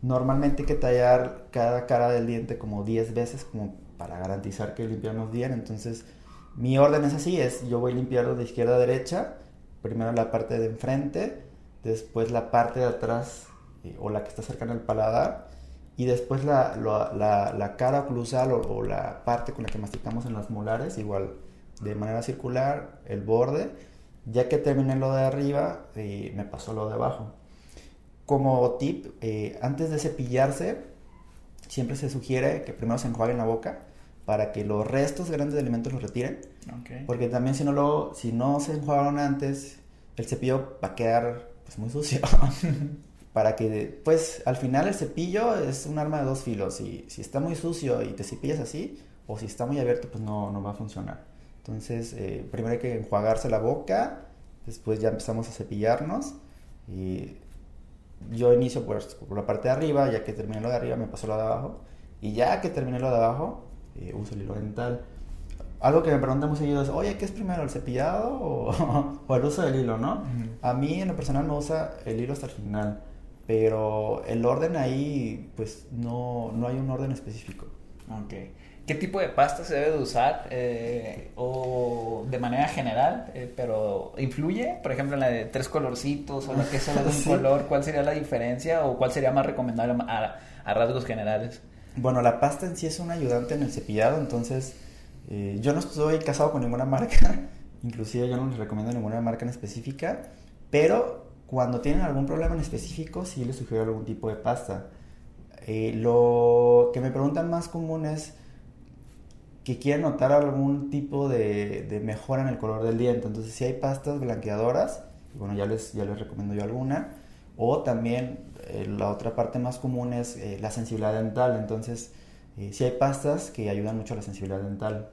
Normalmente hay que tallar cada cara del diente como 10 veces como para garantizar que limpiamos bien. Entonces, mi orden es así, es yo voy limpiando de izquierda a derecha, primero la parte de enfrente, después la parte de atrás eh, o la que está cercana al paladar y después la, la, cara oclusal o, la parte con la que masticamos en las molares, igual de manera circular, el borde. Ya que terminé lo de arriba, eh, me pasó lo de abajo. Como tip, eh, antes de cepillarse, siempre se sugiere que primero se enjuaguen la boca para que los restos grandes de alimentos los retiren. Porque también si no, lo, si no se enjuagaron antes, el cepillo va a quedar pues, muy sucio. (laughs) para que, pues, al final el cepillo es un arma de dos filos. Y si está muy sucio y te cepillas así, o si está muy abierto, pues no, no va a funcionar. Entonces, eh, primero hay que enjuagarse la boca, después ya empezamos a cepillarnos. Y yo inicio por, por, la parte de arriba, ya que terminé lo de arriba me paso lo de abajo, y ya que terminé lo de abajo, eh, uso el hilo dental. Algo que me preguntan muy seguido es, oye, ¿qué es primero, el cepillado o, (laughs) o el uso del hilo, no? A mí en lo personal me usa el hilo hasta el final, pero el orden ahí, pues no, no hay un orden específico. Ok. ¿Qué tipo de pasta se debe de usar? Eh, o de manera general, eh, pero ¿influye? Por ejemplo, en la de tres colorcitos o la que es solo de (laughs) un color, ¿cuál sería la diferencia o cuál sería más recomendable a, rasgos generales? Bueno, la pasta en sí es un ayudante en el cepillado, entonces eh, yo no estoy casado con ninguna marca, (laughs) inclusive yo no les recomiendo ninguna marca en específica, pero cuando tienen algún problema en específico sí les sugiero algún tipo de pasta. lo que me preguntan más común es que quieren notar algún tipo de, mejora en el color del diente. Entonces, si hay pastas blanqueadoras, bueno, ya les, ya les recomiendo yo alguna. O también eh, la otra parte más común es eh, la sensibilidad dental. Entonces, eh, si hay pastas que ayudan mucho a la sensibilidad dental.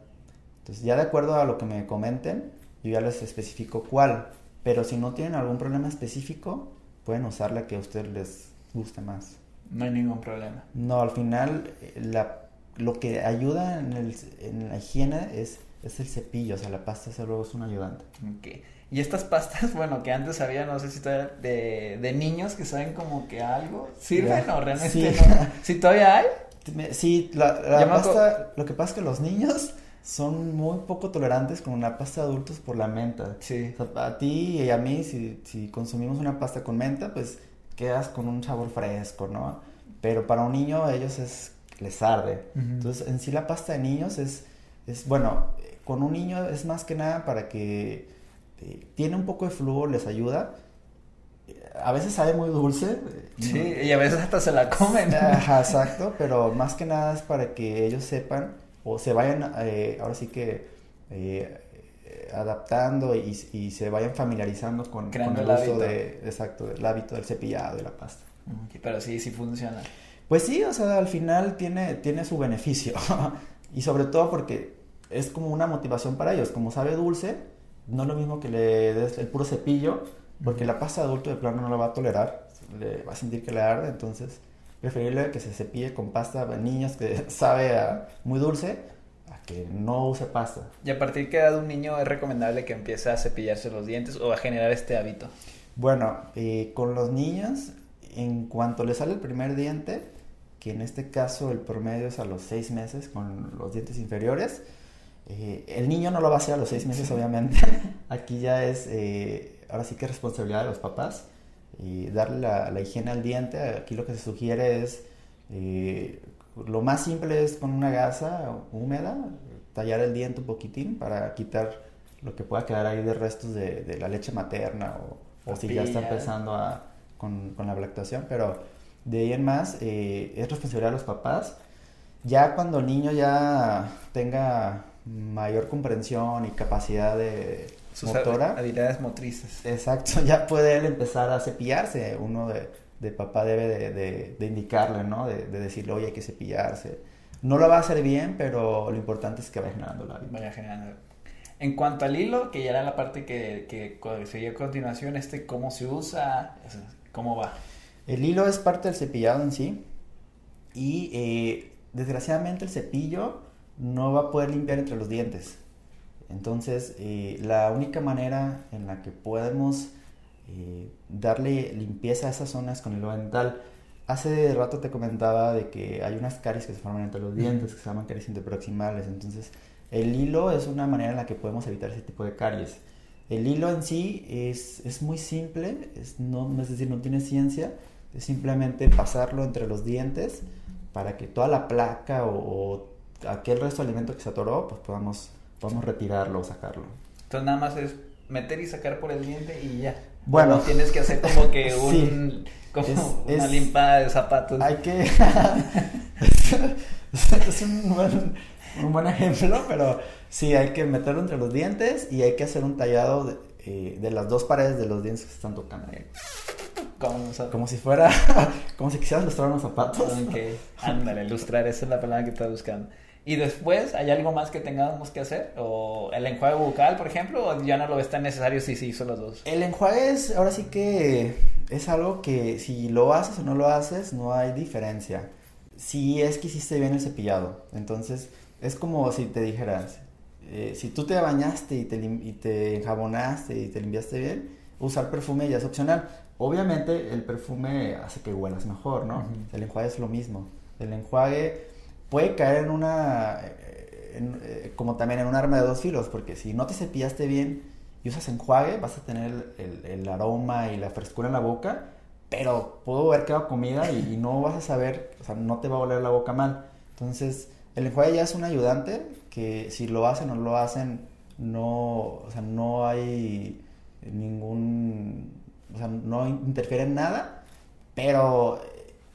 Entonces, ya de acuerdo a lo que me comenten, yo ya les especifico cuál. Pero si no tienen algún problema específico, pueden usar la que a ustedes les guste más. No hay ningún problema. No, al final la lo que ayuda en, el, en la higiene es, es el cepillo, o sea, la pasta solo es un ayudante. Okay. Y estas pastas, (laughs) bueno, que antes había, no sé si todavía, de, de niños que saben como que algo, ¿sirven o realmente sí. no? ¿Si todavía hay? (laughs) Sí, la, la pasta, lo que pasa es que los niños son muy poco tolerantes con una pasta de adultos por la menta. Sí. O sea, a ti y a mí, si, si consumimos una pasta con menta, pues quedas con un sabor fresco, ¿no? Pero para un niño ellos es les arde. Entonces, en sí la pasta de niños es, es, bueno, con un niño es más que nada para que eh, tiene un poco de flúor, les ayuda. A veces sabe muy dulce. Sí, y a veces hasta se la comen. (laughs) Ajá, exacto, pero más que nada es para que ellos sepan o se vayan, eh, ahora sí que eh, adaptando y, y, se vayan familiarizando con, con el, uso de, exacto, del hábito del cepillado y la pasta. pero sí, sí funciona. Pues sí, o sea, al final tiene, tiene su beneficio. (laughs) y sobre todo porque es como una motivación para ellos. Como sabe dulce, no es lo mismo que le des el puro cepillo, porque la pasta de adulto de plano no lo va a tolerar, le va a sentir que le arde, entonces preferible que se cepille con pasta de niños que (laughs) sabe muy dulce a que no use pasta. ¿Y a partir de qué edad un niño es recomendable que empiece a cepillarse los dientes o a generar este hábito? Bueno, eh, con los niños, en cuanto le sale el primer diente, que en este caso el promedio es a los seis meses con los dientes inferiores, eh, el niño no lo va a hacer a los seis meses, obviamente. (laughs) Aquí ya es, eh, ahora sí que es responsabilidad de los papás y darle la, higiene al diente. Aquí lo que se sugiere es, eh, lo más simple es con una gasa húmeda, tallar el diente un poquitín para quitar lo que pueda quedar ahí de restos de, la leche materna o, si ya está empezando a, con, con, la lactación. Pero de ahí en más es responsabilidad de los papás. Ya cuando el niño ya tenga mayor comprensión y capacidad de Sus motora. habilidades motrices. Exacto, ya puede él empezar a cepillarse. Uno de, de papá debe de, de, indicarle, ¿no? De, decirle, oye, hay que cepillarse. No lo va a hacer bien, pero lo importante es que vaya generando la Vaya generando. En cuanto al hilo, que ya era la parte que, que seguía a continuación, este, ¿cómo se usa? ¿Cómo va? El hilo es parte del cepillado en sí. Y eh, desgraciadamente el cepillo no va a poder limpiar entre los dientes. Entonces, eh, la única manera en la que podemos eh, darle limpieza a esas zonas con el hilo dental. Hace rato te comentaba de que hay unas caries que se forman entre los dientes que se llaman caries interproximales. Entonces, el hilo es una manera en la que podemos evitar ese tipo de caries. El hilo en sí es, es muy simple, es, no, es decir, no tiene ciencia, es simplemente pasarlo entre los dientes para que toda la placa o, o aquel resto de alimento que se atoró, pues podamos, podamos retirarlo o sacarlo. Entonces nada más es meter y sacar por el diente y ya. Bueno. tienes que hacer como que (laughs) un, como una limpada de zapatos. Hay que... (laughs) es un buen, un buen, ejemplo, pero sí, hay que meterlo entre los dientes y hay que hacer un tallado de, eh, de las dos paredes de los dientes que se están tocando. Como, como si fuera, (laughs) como si quisieras lustrar unos zapatos. Ok, (laughs) ándale, lustrar, esa es la palabra que estás buscando. Y después, ¿hay algo más que tengamos que hacer? ¿O el enjuague bucal, por ejemplo? ¿O ya no lo ves tan necesario si sí hizo los dos? El enjuague es, ahora sí que es algo que si lo haces o no lo haces, no hay diferencia. Si es que hiciste bien el cepillado. Entonces, es como si te dijeras, eh, si tú te bañaste y te, y te enjabonaste y te limpiaste bien, usar perfume ya es opcional. Obviamente el perfume hace que huelas mejor, ¿no? El enjuague es lo mismo. El enjuague puede caer en una, eh, como también en un arma de dos filos, porque si no te cepillaste bien y usas enjuague, vas a tener el, aroma y la frescura en la boca, pero pudo haber quedado comida y, no vas a saber, o sea, no te va a oler la boca mal. Entonces, el enjuague ya es un ayudante que si lo hacen o no lo hacen, no, o sea, no hay ningún, o sea, no interfiere en nada, pero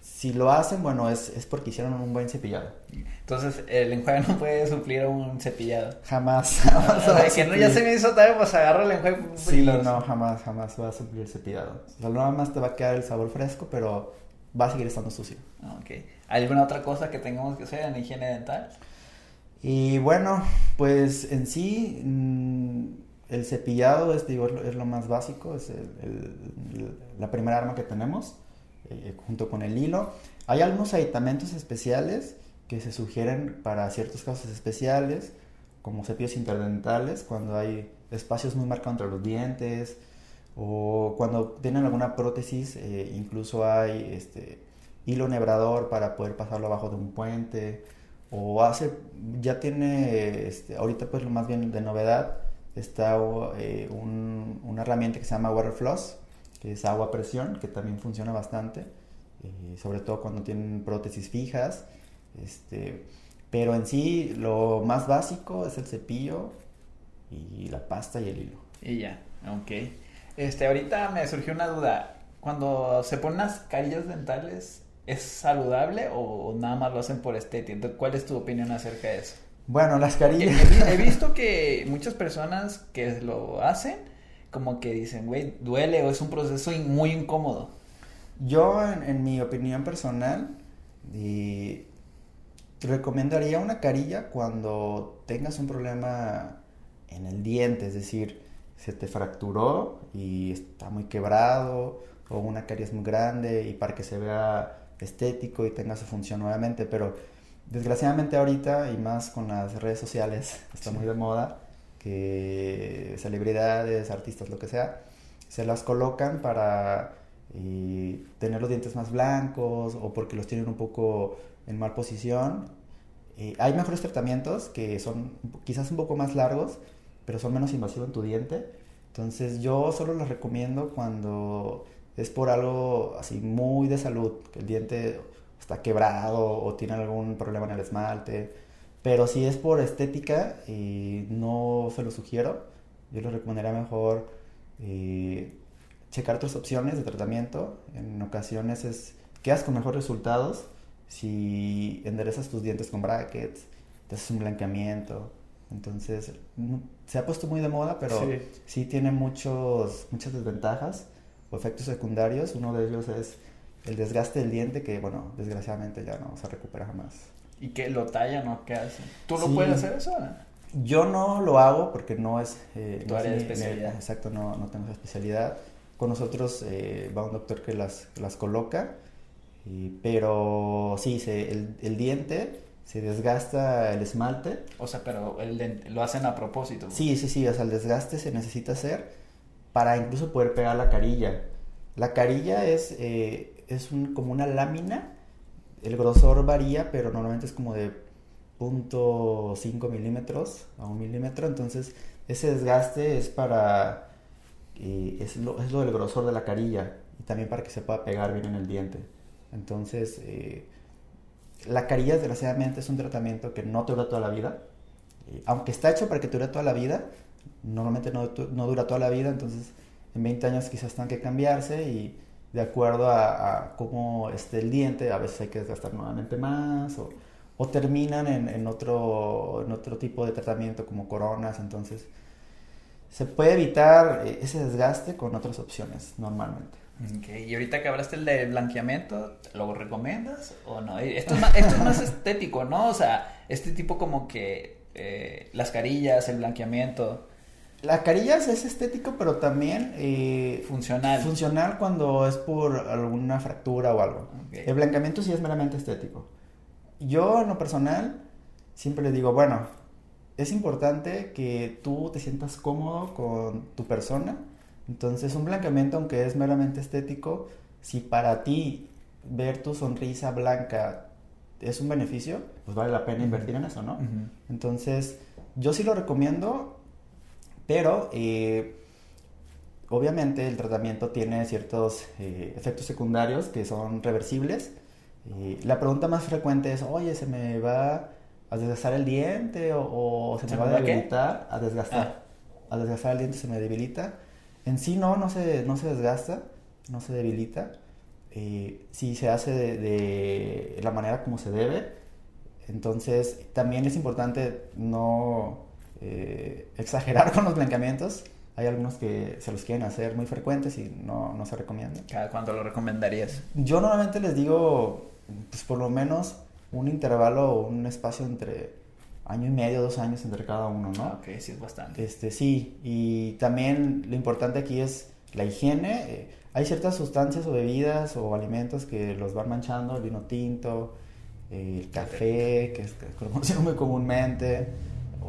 si lo hacen, bueno, es, es porque hicieron un buen cepillado. Entonces, el enjuague no puede suplir un cepillado. Jamás, (laughs) jamás. O sea, que no, ya se me hizo tarde, pues agarro el enjuague. Sí, no, jamás, jamás va a suplir el cepillado. O sea, nada más te va a quedar el sabor fresco, pero va a seguir estando sucio. Ah, ok. ¿Alguna otra cosa que tengamos que hacer en higiene dental? Y bueno, pues en sí, mm, el cepillado es, lo más básico, es la primera arma que tenemos. Eh, junto con el hilo. Hay algunos aditamentos especiales que se sugieren para ciertos casos especiales, como cepillos interdentales, cuando hay espacios muy marcados entre los dientes, o cuando tienen alguna prótesis, eh, incluso hay este, hilo nebrador para poder pasarlo abajo de un puente, o hace, ya tiene, este, ahorita pues lo más bien de novedad, está eh, una herramienta que se llama Water Floss, que es agua presión, que también funciona bastante, eh, sobre todo cuando tienen prótesis fijas. Este, pero en sí, lo más básico es el cepillo y la pasta y el hilo. Y ya, ok. Este, ahorita me surgió una duda. Cuando se ponen las carillas dentales, ¿es saludable o nada más lo hacen por estética? ¿cuál es tu opinión acerca de eso? Bueno, las carillas. he visto que muchas personas que lo hacen como que dicen, güey, duele o es un proceso muy incómodo. Yo, en, mi opinión personal, recomendaría una carilla cuando tengas un problema en el diente, es decir, se te fracturó y está muy quebrado, o una caries muy grande y para que se vea estético y tenga su función nuevamente, pero desgraciadamente ahorita y más con las redes sociales, está muy de moda, que celebridades, artistas, lo que sea, se las colocan para eh, tener los dientes más blancos o porque los tienen un poco en mal posición. Eh, hay mejores tratamientos que son quizás un poco más largos, pero son menos invasivos en tu diente. Entonces yo solo los recomiendo cuando es por algo así muy de salud, que el diente está quebrado o tiene algún problema en el esmalte. Pero si es por estética, y no se lo sugiero. Yo les recomendaría mejor eh, checar otras opciones de tratamiento. En ocasiones es quedas con mejores resultados si enderezas tus dientes con brackets, te haces un blanqueamiento. Entonces, se ha puesto muy de moda, pero sí, sí tiene muchos, muchas desventajas o efectos secundarios. Uno de ellos es el desgaste del diente que, bueno, desgraciadamente ya no se recupera jamás. ¿Y qué? ¿Lo tallan o qué hacen? ¿Tú lo puedes hacer eso? Yo no lo hago porque no es... Eh, tu área de especialidad. exacto, no, no tengo esa especialidad. Con nosotros eh, va un doctor que las, las coloca, pero sí, se, el, el, diente se desgasta el esmalte. O sea, pero el, lo hacen a propósito. Sí, sí, sí, o sea, el desgaste se necesita hacer para incluso poder pegar la carilla. La carilla es, eh, es un, como una lámina, el grosor varía, pero normalmente es como de 0.5 milímetros a un milímetro, entonces ese desgaste es para, eh, es, lo, es lo del grosor de la carilla y también para que se pueda pegar bien en el diente. Entonces, eh, la carilla desgraciadamente es un tratamiento que no dura toda la vida, aunque está hecho para que te dure toda la vida, normalmente no, no, dura toda la vida, entonces en 20 años quizás tengan que cambiarse y de acuerdo a, cómo esté el diente, a veces hay que desgastar nuevamente más o, o terminan en, en, otro, en otro tipo de tratamiento como coronas, entonces se puede evitar eh, ese desgaste con otras opciones normalmente. Okay. Y ahorita que hablaste del blanqueamiento, ¿lo recomiendas o no? Esto es más, esto es más (laughs) estético, ¿no? O sea, este tipo como que eh, las carillas, el blanqueamiento. La carillas es estético, pero también eh, funcional. Funcional cuando es por alguna fractura o algo. El blanqueamiento sí es meramente estético. Yo, en lo personal, siempre le digo, bueno, es importante que tú te sientas cómodo con tu persona. Entonces, un blanqueamiento, aunque es meramente estético, si para ti ver tu sonrisa blanca es un beneficio, pues vale la pena invertir en eso, ¿no? Entonces, yo sí lo recomiendo pero eh, obviamente el tratamiento tiene ciertos eh, efectos secundarios que son reversibles. Eh, la pregunta más frecuente es, oye, ¿se me va a desgastar el diente o, se, me va a debilitar? A desgastar. Ah. A desgastar el diente se me debilita. En sí no, no se, no se desgasta, no se debilita. si se hace de, de la manera como se debe. Entonces también es importante no eh, exagerar (laughs) con los blanqueamientos. Hay algunos que se los quieren hacer muy frecuentes y no, no se recomienda. ¿Cada cuánto lo recomendarías? Yo normalmente les digo, pues por lo menos un intervalo o un espacio entre año y medio, dos años entre cada uno, ¿no? Ah, ok, sí, es bastante. Este, sí, y también lo importante aquí es la higiene. Eh, hay ciertas sustancias o bebidas o alimentos que los van manchando, el vino tinto, el café, que es conocido muy comúnmente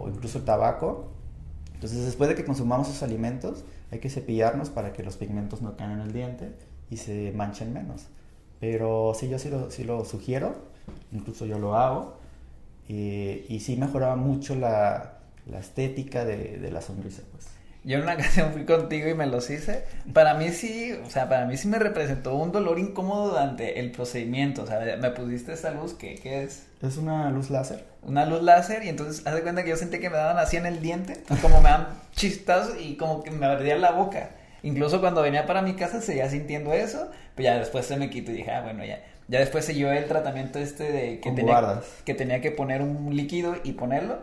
incluso el tabaco. Entonces, después de que consumamos esos alimentos, hay que cepillarnos para que los pigmentos no caigan en el diente y se manchen menos. Pero sí, yo sí lo, sí lo sugiero, incluso yo lo hago, y, y sí mejoraba mucho la, la estética de, de, la sonrisa, pues. Yo en una (laughs) ocasión fui contigo y me los hice. Para mí sí, o sea, para mí sí me representó un dolor incómodo durante el procedimiento. O sea, me pusiste esa luz, ¿qué, qué es? Es una luz láser. Una luz láser y entonces haz de cuenta que yo sentí que me daban así en el diente, como me dan chistas y como que me ardía la boca. Incluso cuando venía para mi casa seguía sintiendo eso, pero ya después se me quitó y dije, ah, bueno, ya. Ya después siguió el tratamiento este de que, tenía, que tenía que poner un líquido y ponerlo.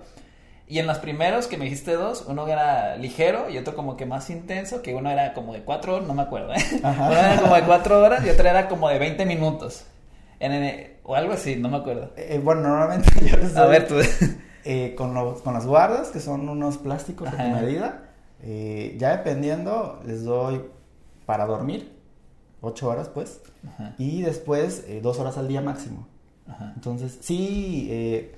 Y en los primeros que me dijiste dos, uno era ligero y otro como que más intenso, que uno era como de cuatro no me acuerdo, ¿eh? (laughs) Uno era como de cuatro horas y otro era como de 20 minutos. En, o algo así, no me acuerdo. Eh, bueno, normalmente (laughs) yo les A ver, tú. Eh, con, los, con las guardas, que son unos plásticos a tu medida. Eh, ya dependiendo, les doy para dormir. 8 horas pues, y después 2 horas al día máximo. Entonces, sí, eh,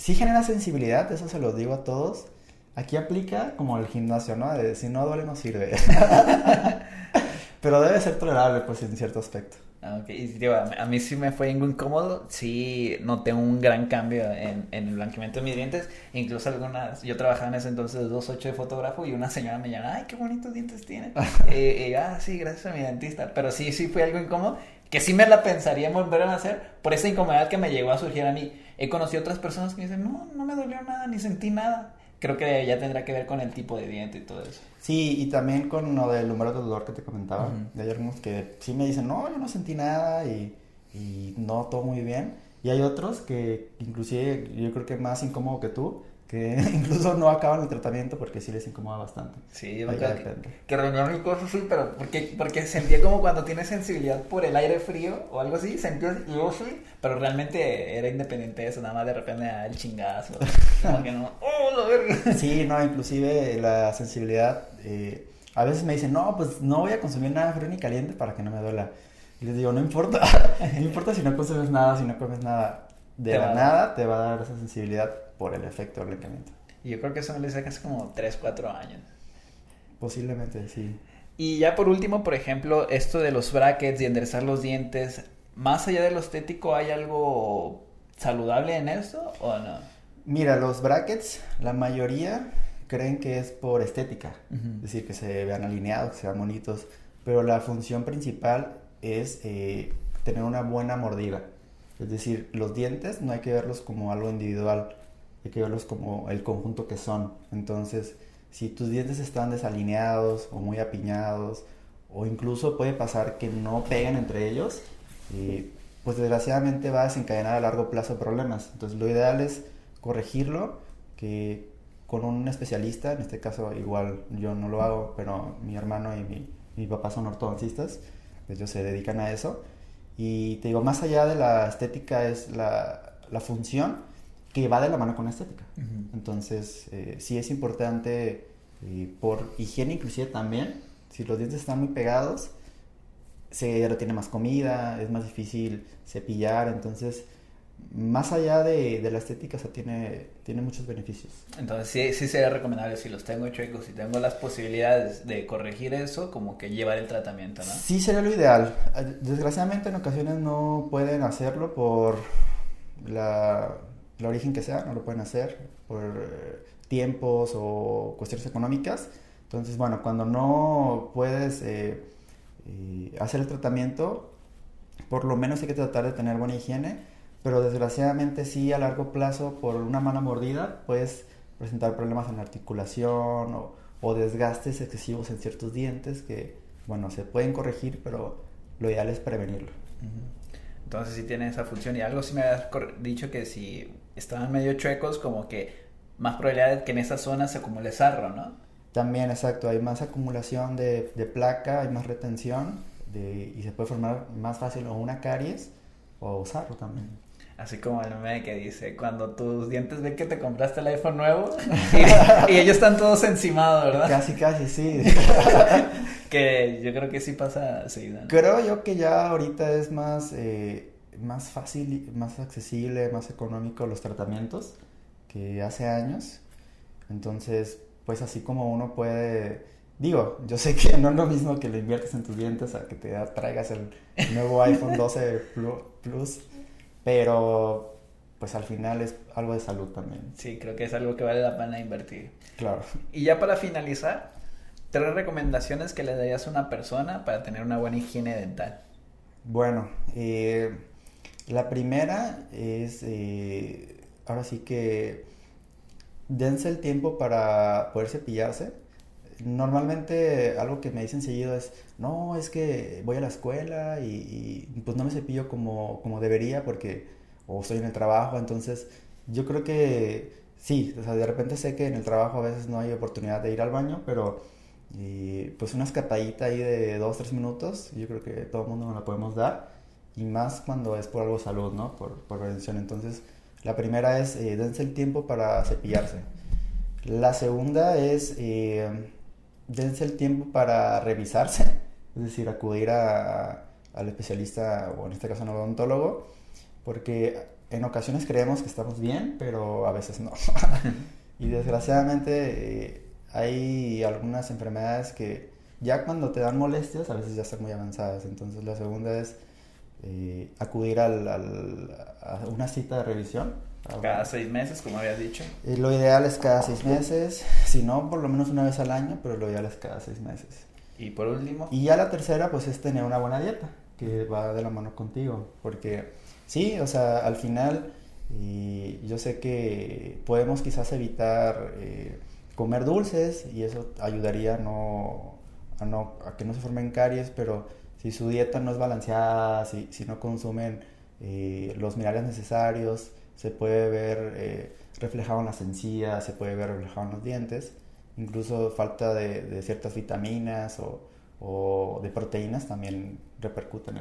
sí genera sensibilidad, eso se lo digo a todos. Aquí aplica como el gimnasio, ¿no? De si no duele no sirve. (laughs) Pero debe ser tolerable, pues, en cierto aspecto. Ah, ok, y digo, a mí sí me fue algo incómodo, sí noté un gran cambio en, en, el blanqueamiento de mis dientes, incluso algunas, yo trabajaba en ese entonces 2.8 de fotógrafo y una señora me llama, ay, qué bonitos dientes tiene, (laughs) y, ah, sí, gracias a mi dentista, pero sí, sí fue algo incómodo, que sí me la pensaría en volver a hacer por esa incomodidad que me llegó a surgir a mí. He conocido otras personas que me dicen, no, no me dolió nada, ni sentí nada. Creo que ya tendrá que ver con el tipo de diente y todo eso. Sí, y también con lo del número de dolor que te comentaba. Hay algunos que sí me dicen, no, yo no sentí nada y, y no, todo muy bien. Y hay otros que inclusive yo creo que más incómodo que tú, que (laughs) incluso no acaban el tratamiento porque sí les incomoda bastante. Sí, yo creo que, que mi cosas sí, pero porque, porque sentía como cuando tienes sensibilidad por el aire frío o algo así, sentía yo sí, pero realmente era independiente de eso, nada más de repente el chingazo, (laughs) como que no, oh, lo verga. Sí, no, inclusive la sensibilidad, eh, a veces me dicen, no, pues no voy a consumir nada frío ni caliente para que no me duela. Y les digo, no importa, (laughs) no importa si no consumes nada, si no comes nada, de la nada te va a dar esa sensibilidad por el efecto del blanqueamiento. Y yo creo que eso hice casi como 3, 4 años. Posiblemente, sí. Y ya por último, por ejemplo, esto de los brackets y enderezar los dientes, más allá de lo estético, ¿hay algo saludable en eso o no? Mira, los brackets, la mayoría creen que es por estética, es decir, que se vean alineados, que sean bonitos, pero la función principal es eh, tener una buena mordida. Es decir, los dientes no hay que verlos como algo individual, hay que verlos como el conjunto que son. Entonces, si tus dientes están desalineados o muy apiñados, o incluso puede pasar que no peguen entre ellos, eh, pues desgraciadamente va a desencadenar a largo plazo problemas. Entonces, lo ideal es corregirlo, que con un especialista, en este caso igual yo no lo hago, pero mi hermano y mi, mi papá son ortodoncistas, ellos se dedican a eso. Y te digo, más allá de la estética es la, la función que va de la mano con la estética. Entonces, eh, sí es importante eh, por higiene inclusive también, si los dientes están muy pegados, se retiene más comida, es más difícil cepillar, entonces más allá de, de la estética, o tiene, tiene muchos beneficios. Entonces sí, sí sería recomendable si los tengo chuecos, si tengo las posibilidades de corregir eso, como que llevar el tratamiento, ¿no? Sí sería lo ideal. Desgraciadamente en ocasiones no pueden hacerlo por la el origen que sea, no lo pueden hacer por eh, tiempos o cuestiones económicas. Entonces, bueno, cuando no puedes eh, eh, hacer el tratamiento, por lo menos hay que tratar de tener buena higiene, pero desgraciadamente sí a largo plazo por una mala mordida puedes presentar problemas en la articulación o, desgastes excesivos en ciertos dientes que, bueno, se pueden corregir, pero lo ideal es prevenirlo. Entonces sí tiene esa función y algo sí me habías dicho que si estaban medio chuecos, como que más probabilidad de que en esa zona se acumule sarro, ¿no? También, exacto, hay más acumulación de, de placa, hay más retención de, y se puede formar más fácil o una caries o sarro también. Así como el meme que dice, cuando tus dientes ven que te compraste el iPhone nuevo (laughs) y, ellos están todos encimados, ¿verdad? Casi, casi, sí. (laughs) que yo creo que sí pasa seguido. Creo yo que ya ahorita es más... Eh, más fácil, más accesible, más económico los tratamientos que hace años. Entonces, pues así como uno puede, digo, yo sé que no es lo mismo que lo inviertes en tus dientes a que te traigas el nuevo (laughs) iPhone 12 Plus, pero pues al final es algo de salud también. Sí, creo que es algo que vale la pena invertir. Claro. Y ya para finalizar, tres recomendaciones que le darías a una persona para tener una buena higiene dental. Bueno, eh, la primera es, eh, ahora sí que dense el tiempo para poder cepillarse. Normalmente algo que me dicen seguido es, no, es que voy a la escuela y, pues no me cepillo como, como, debería porque o estoy en el trabajo, entonces yo creo que sí, o sea, de repente sé que en el trabajo a veces no hay oportunidad de ir al baño, pero pues una escapadita ahí de dos, tres minutos, yo creo que todo el mundo nos la podemos dar y más cuando es por algo salud, ¿no? Por, por prevención. Entonces, la primera es eh, dense el tiempo para cepillarse. La segunda es eh, dense el tiempo para revisarse. (laughs) es decir, acudir a, al especialista o en este caso al odontólogo, porque en ocasiones creemos que estamos bien, pero a veces no. (laughs) y desgraciadamente eh, hay algunas enfermedades que ya cuando te dan molestias a veces ya están muy avanzadas. Entonces la segunda es eh, acudir al, a una cita de revisión. Cada seis meses, como habías dicho. Eh, lo ideal es cada seis meses, si no, por lo menos una vez al año, pero lo ideal es cada seis meses. Y por último. Y ya la tercera, pues es tener una buena dieta, que va de la mano contigo, porque sí, o sea, al final, y yo sé que podemos quizás evitar eh, comer dulces y eso ayudaría no, a, no, a que no se formen caries, pero si su dieta no es balanceada, si, si no consumen eh, los minerales necesarios, se puede ver eh, reflejado en las encías, se puede ver reflejado en los dientes, incluso falta de, ciertas vitaminas o, de proteínas también repercuten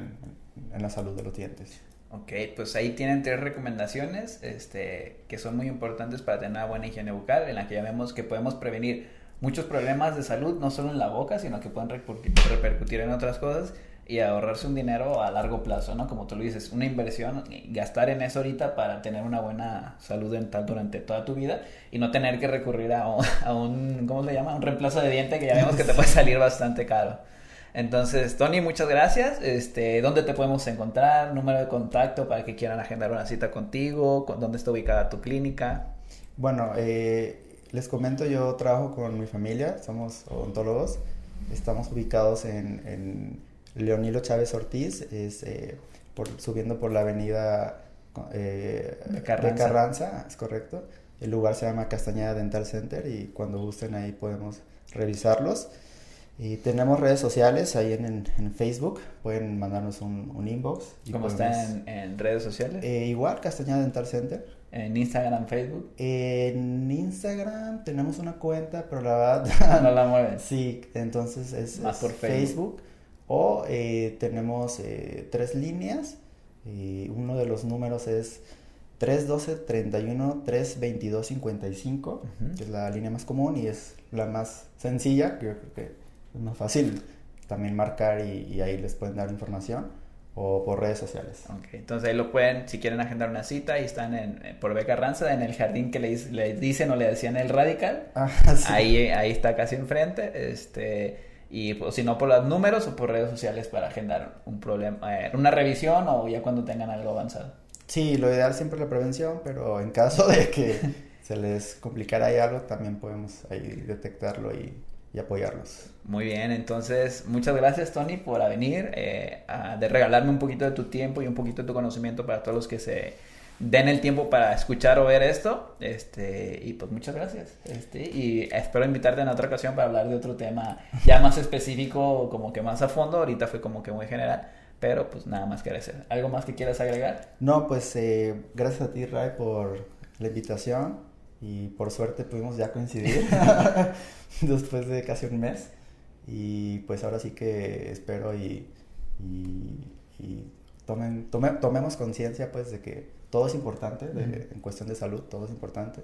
en, la salud de los dientes. Ok, pues ahí tienen tres recomendaciones este, que son muy importantes para tener una buena higiene bucal, en la que ya vemos que podemos prevenir muchos problemas de salud, no solo en la boca, sino que pueden repercutir en otras cosas y ahorrarse un dinero a largo plazo, ¿no? Como tú lo dices, una inversión, gastar en eso ahorita para tener una buena salud dental durante toda tu vida y no tener que recurrir a un, a un ¿cómo se llama? Un reemplazo de diente que ya vemos que te puede salir bastante caro. Entonces, Tony, muchas gracias. Este, ¿Dónde te podemos encontrar? Número de contacto para que quieran agendar una cita contigo. ¿Dónde está ubicada tu clínica? Bueno, eh, les comento, yo trabajo con mi familia, somos odontólogos. Estamos ubicados en Leonilo Chávez Ortiz, es eh, por, subiendo por la avenida eh, de, Carranza. es correcto. El lugar se llama Castañeda Dental Center y cuando gusten ahí podemos revisarlos. Y tenemos redes sociales ahí en, Facebook, pueden mandarnos un, inbox. ¿Cómo está en, redes sociales? Eh, igual, Castañeda Dental Center. ¿En Instagram, Facebook? En Instagram tenemos una cuenta, pero la verdad... (laughs) no la mueven. (laughs) Sí, entonces es, Más por Facebook o eh, tenemos eh, tres líneas. y uno de los números es 312 31 322 55, que es la línea más común y es la más sencilla, yo creo que es más fácil también marcar y, ahí les pueden dar información o por redes sociales. entonces ahí lo pueden, si quieren agendar una cita y están en, por Beca Ranza, en el jardín que le, le dicen o le decían el Radical, ah, (laughs) ahí, ahí está casi enfrente, este y pues, si no por los números o por redes sociales para agendar un problema, eh, una revisión o ya cuando tengan algo avanzado. Sí, lo ideal siempre es la prevención, pero en caso de que (laughs) se les complicara ahí algo, también podemos ahí detectarlo y, y apoyarlos. Muy bien, entonces muchas gracias Tony por venir, eh, de regalarme un poquito de tu tiempo y un poquito de tu conocimiento para todos los que se den el tiempo para escuchar o ver esto. Este, y pues muchas gracias. Este, y espero invitarte en otra ocasión para hablar de otro tema ya más específico, como que más a fondo. Ahorita fue como que muy general. Pero pues nada más que agradecer. ¿Algo más que quieras agregar? No, pues eh, gracias a ti, Ray, por la invitación. Y por suerte pudimos ya coincidir (laughs) (laughs) después de casi un mes. Y pues ahora sí que espero y, y, tomen, tomemos conciencia pues de que todo es importante, en cuestión de salud, todo es importante.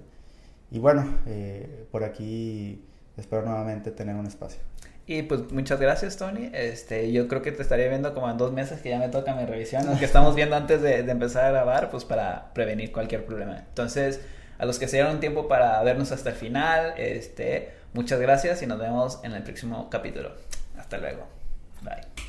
Y bueno, eh, por aquí espero nuevamente tener un espacio. Y pues muchas gracias, Tony. Este, yo creo que te estaría viendo como en dos meses que ya me toca mi revisión, lo que estamos viendo antes de, de, empezar a grabar, pues para prevenir cualquier problema. Entonces, a los que se dieron tiempo para vernos hasta el final, este, muchas gracias y nos vemos en el próximo capítulo. Hasta luego. Bye.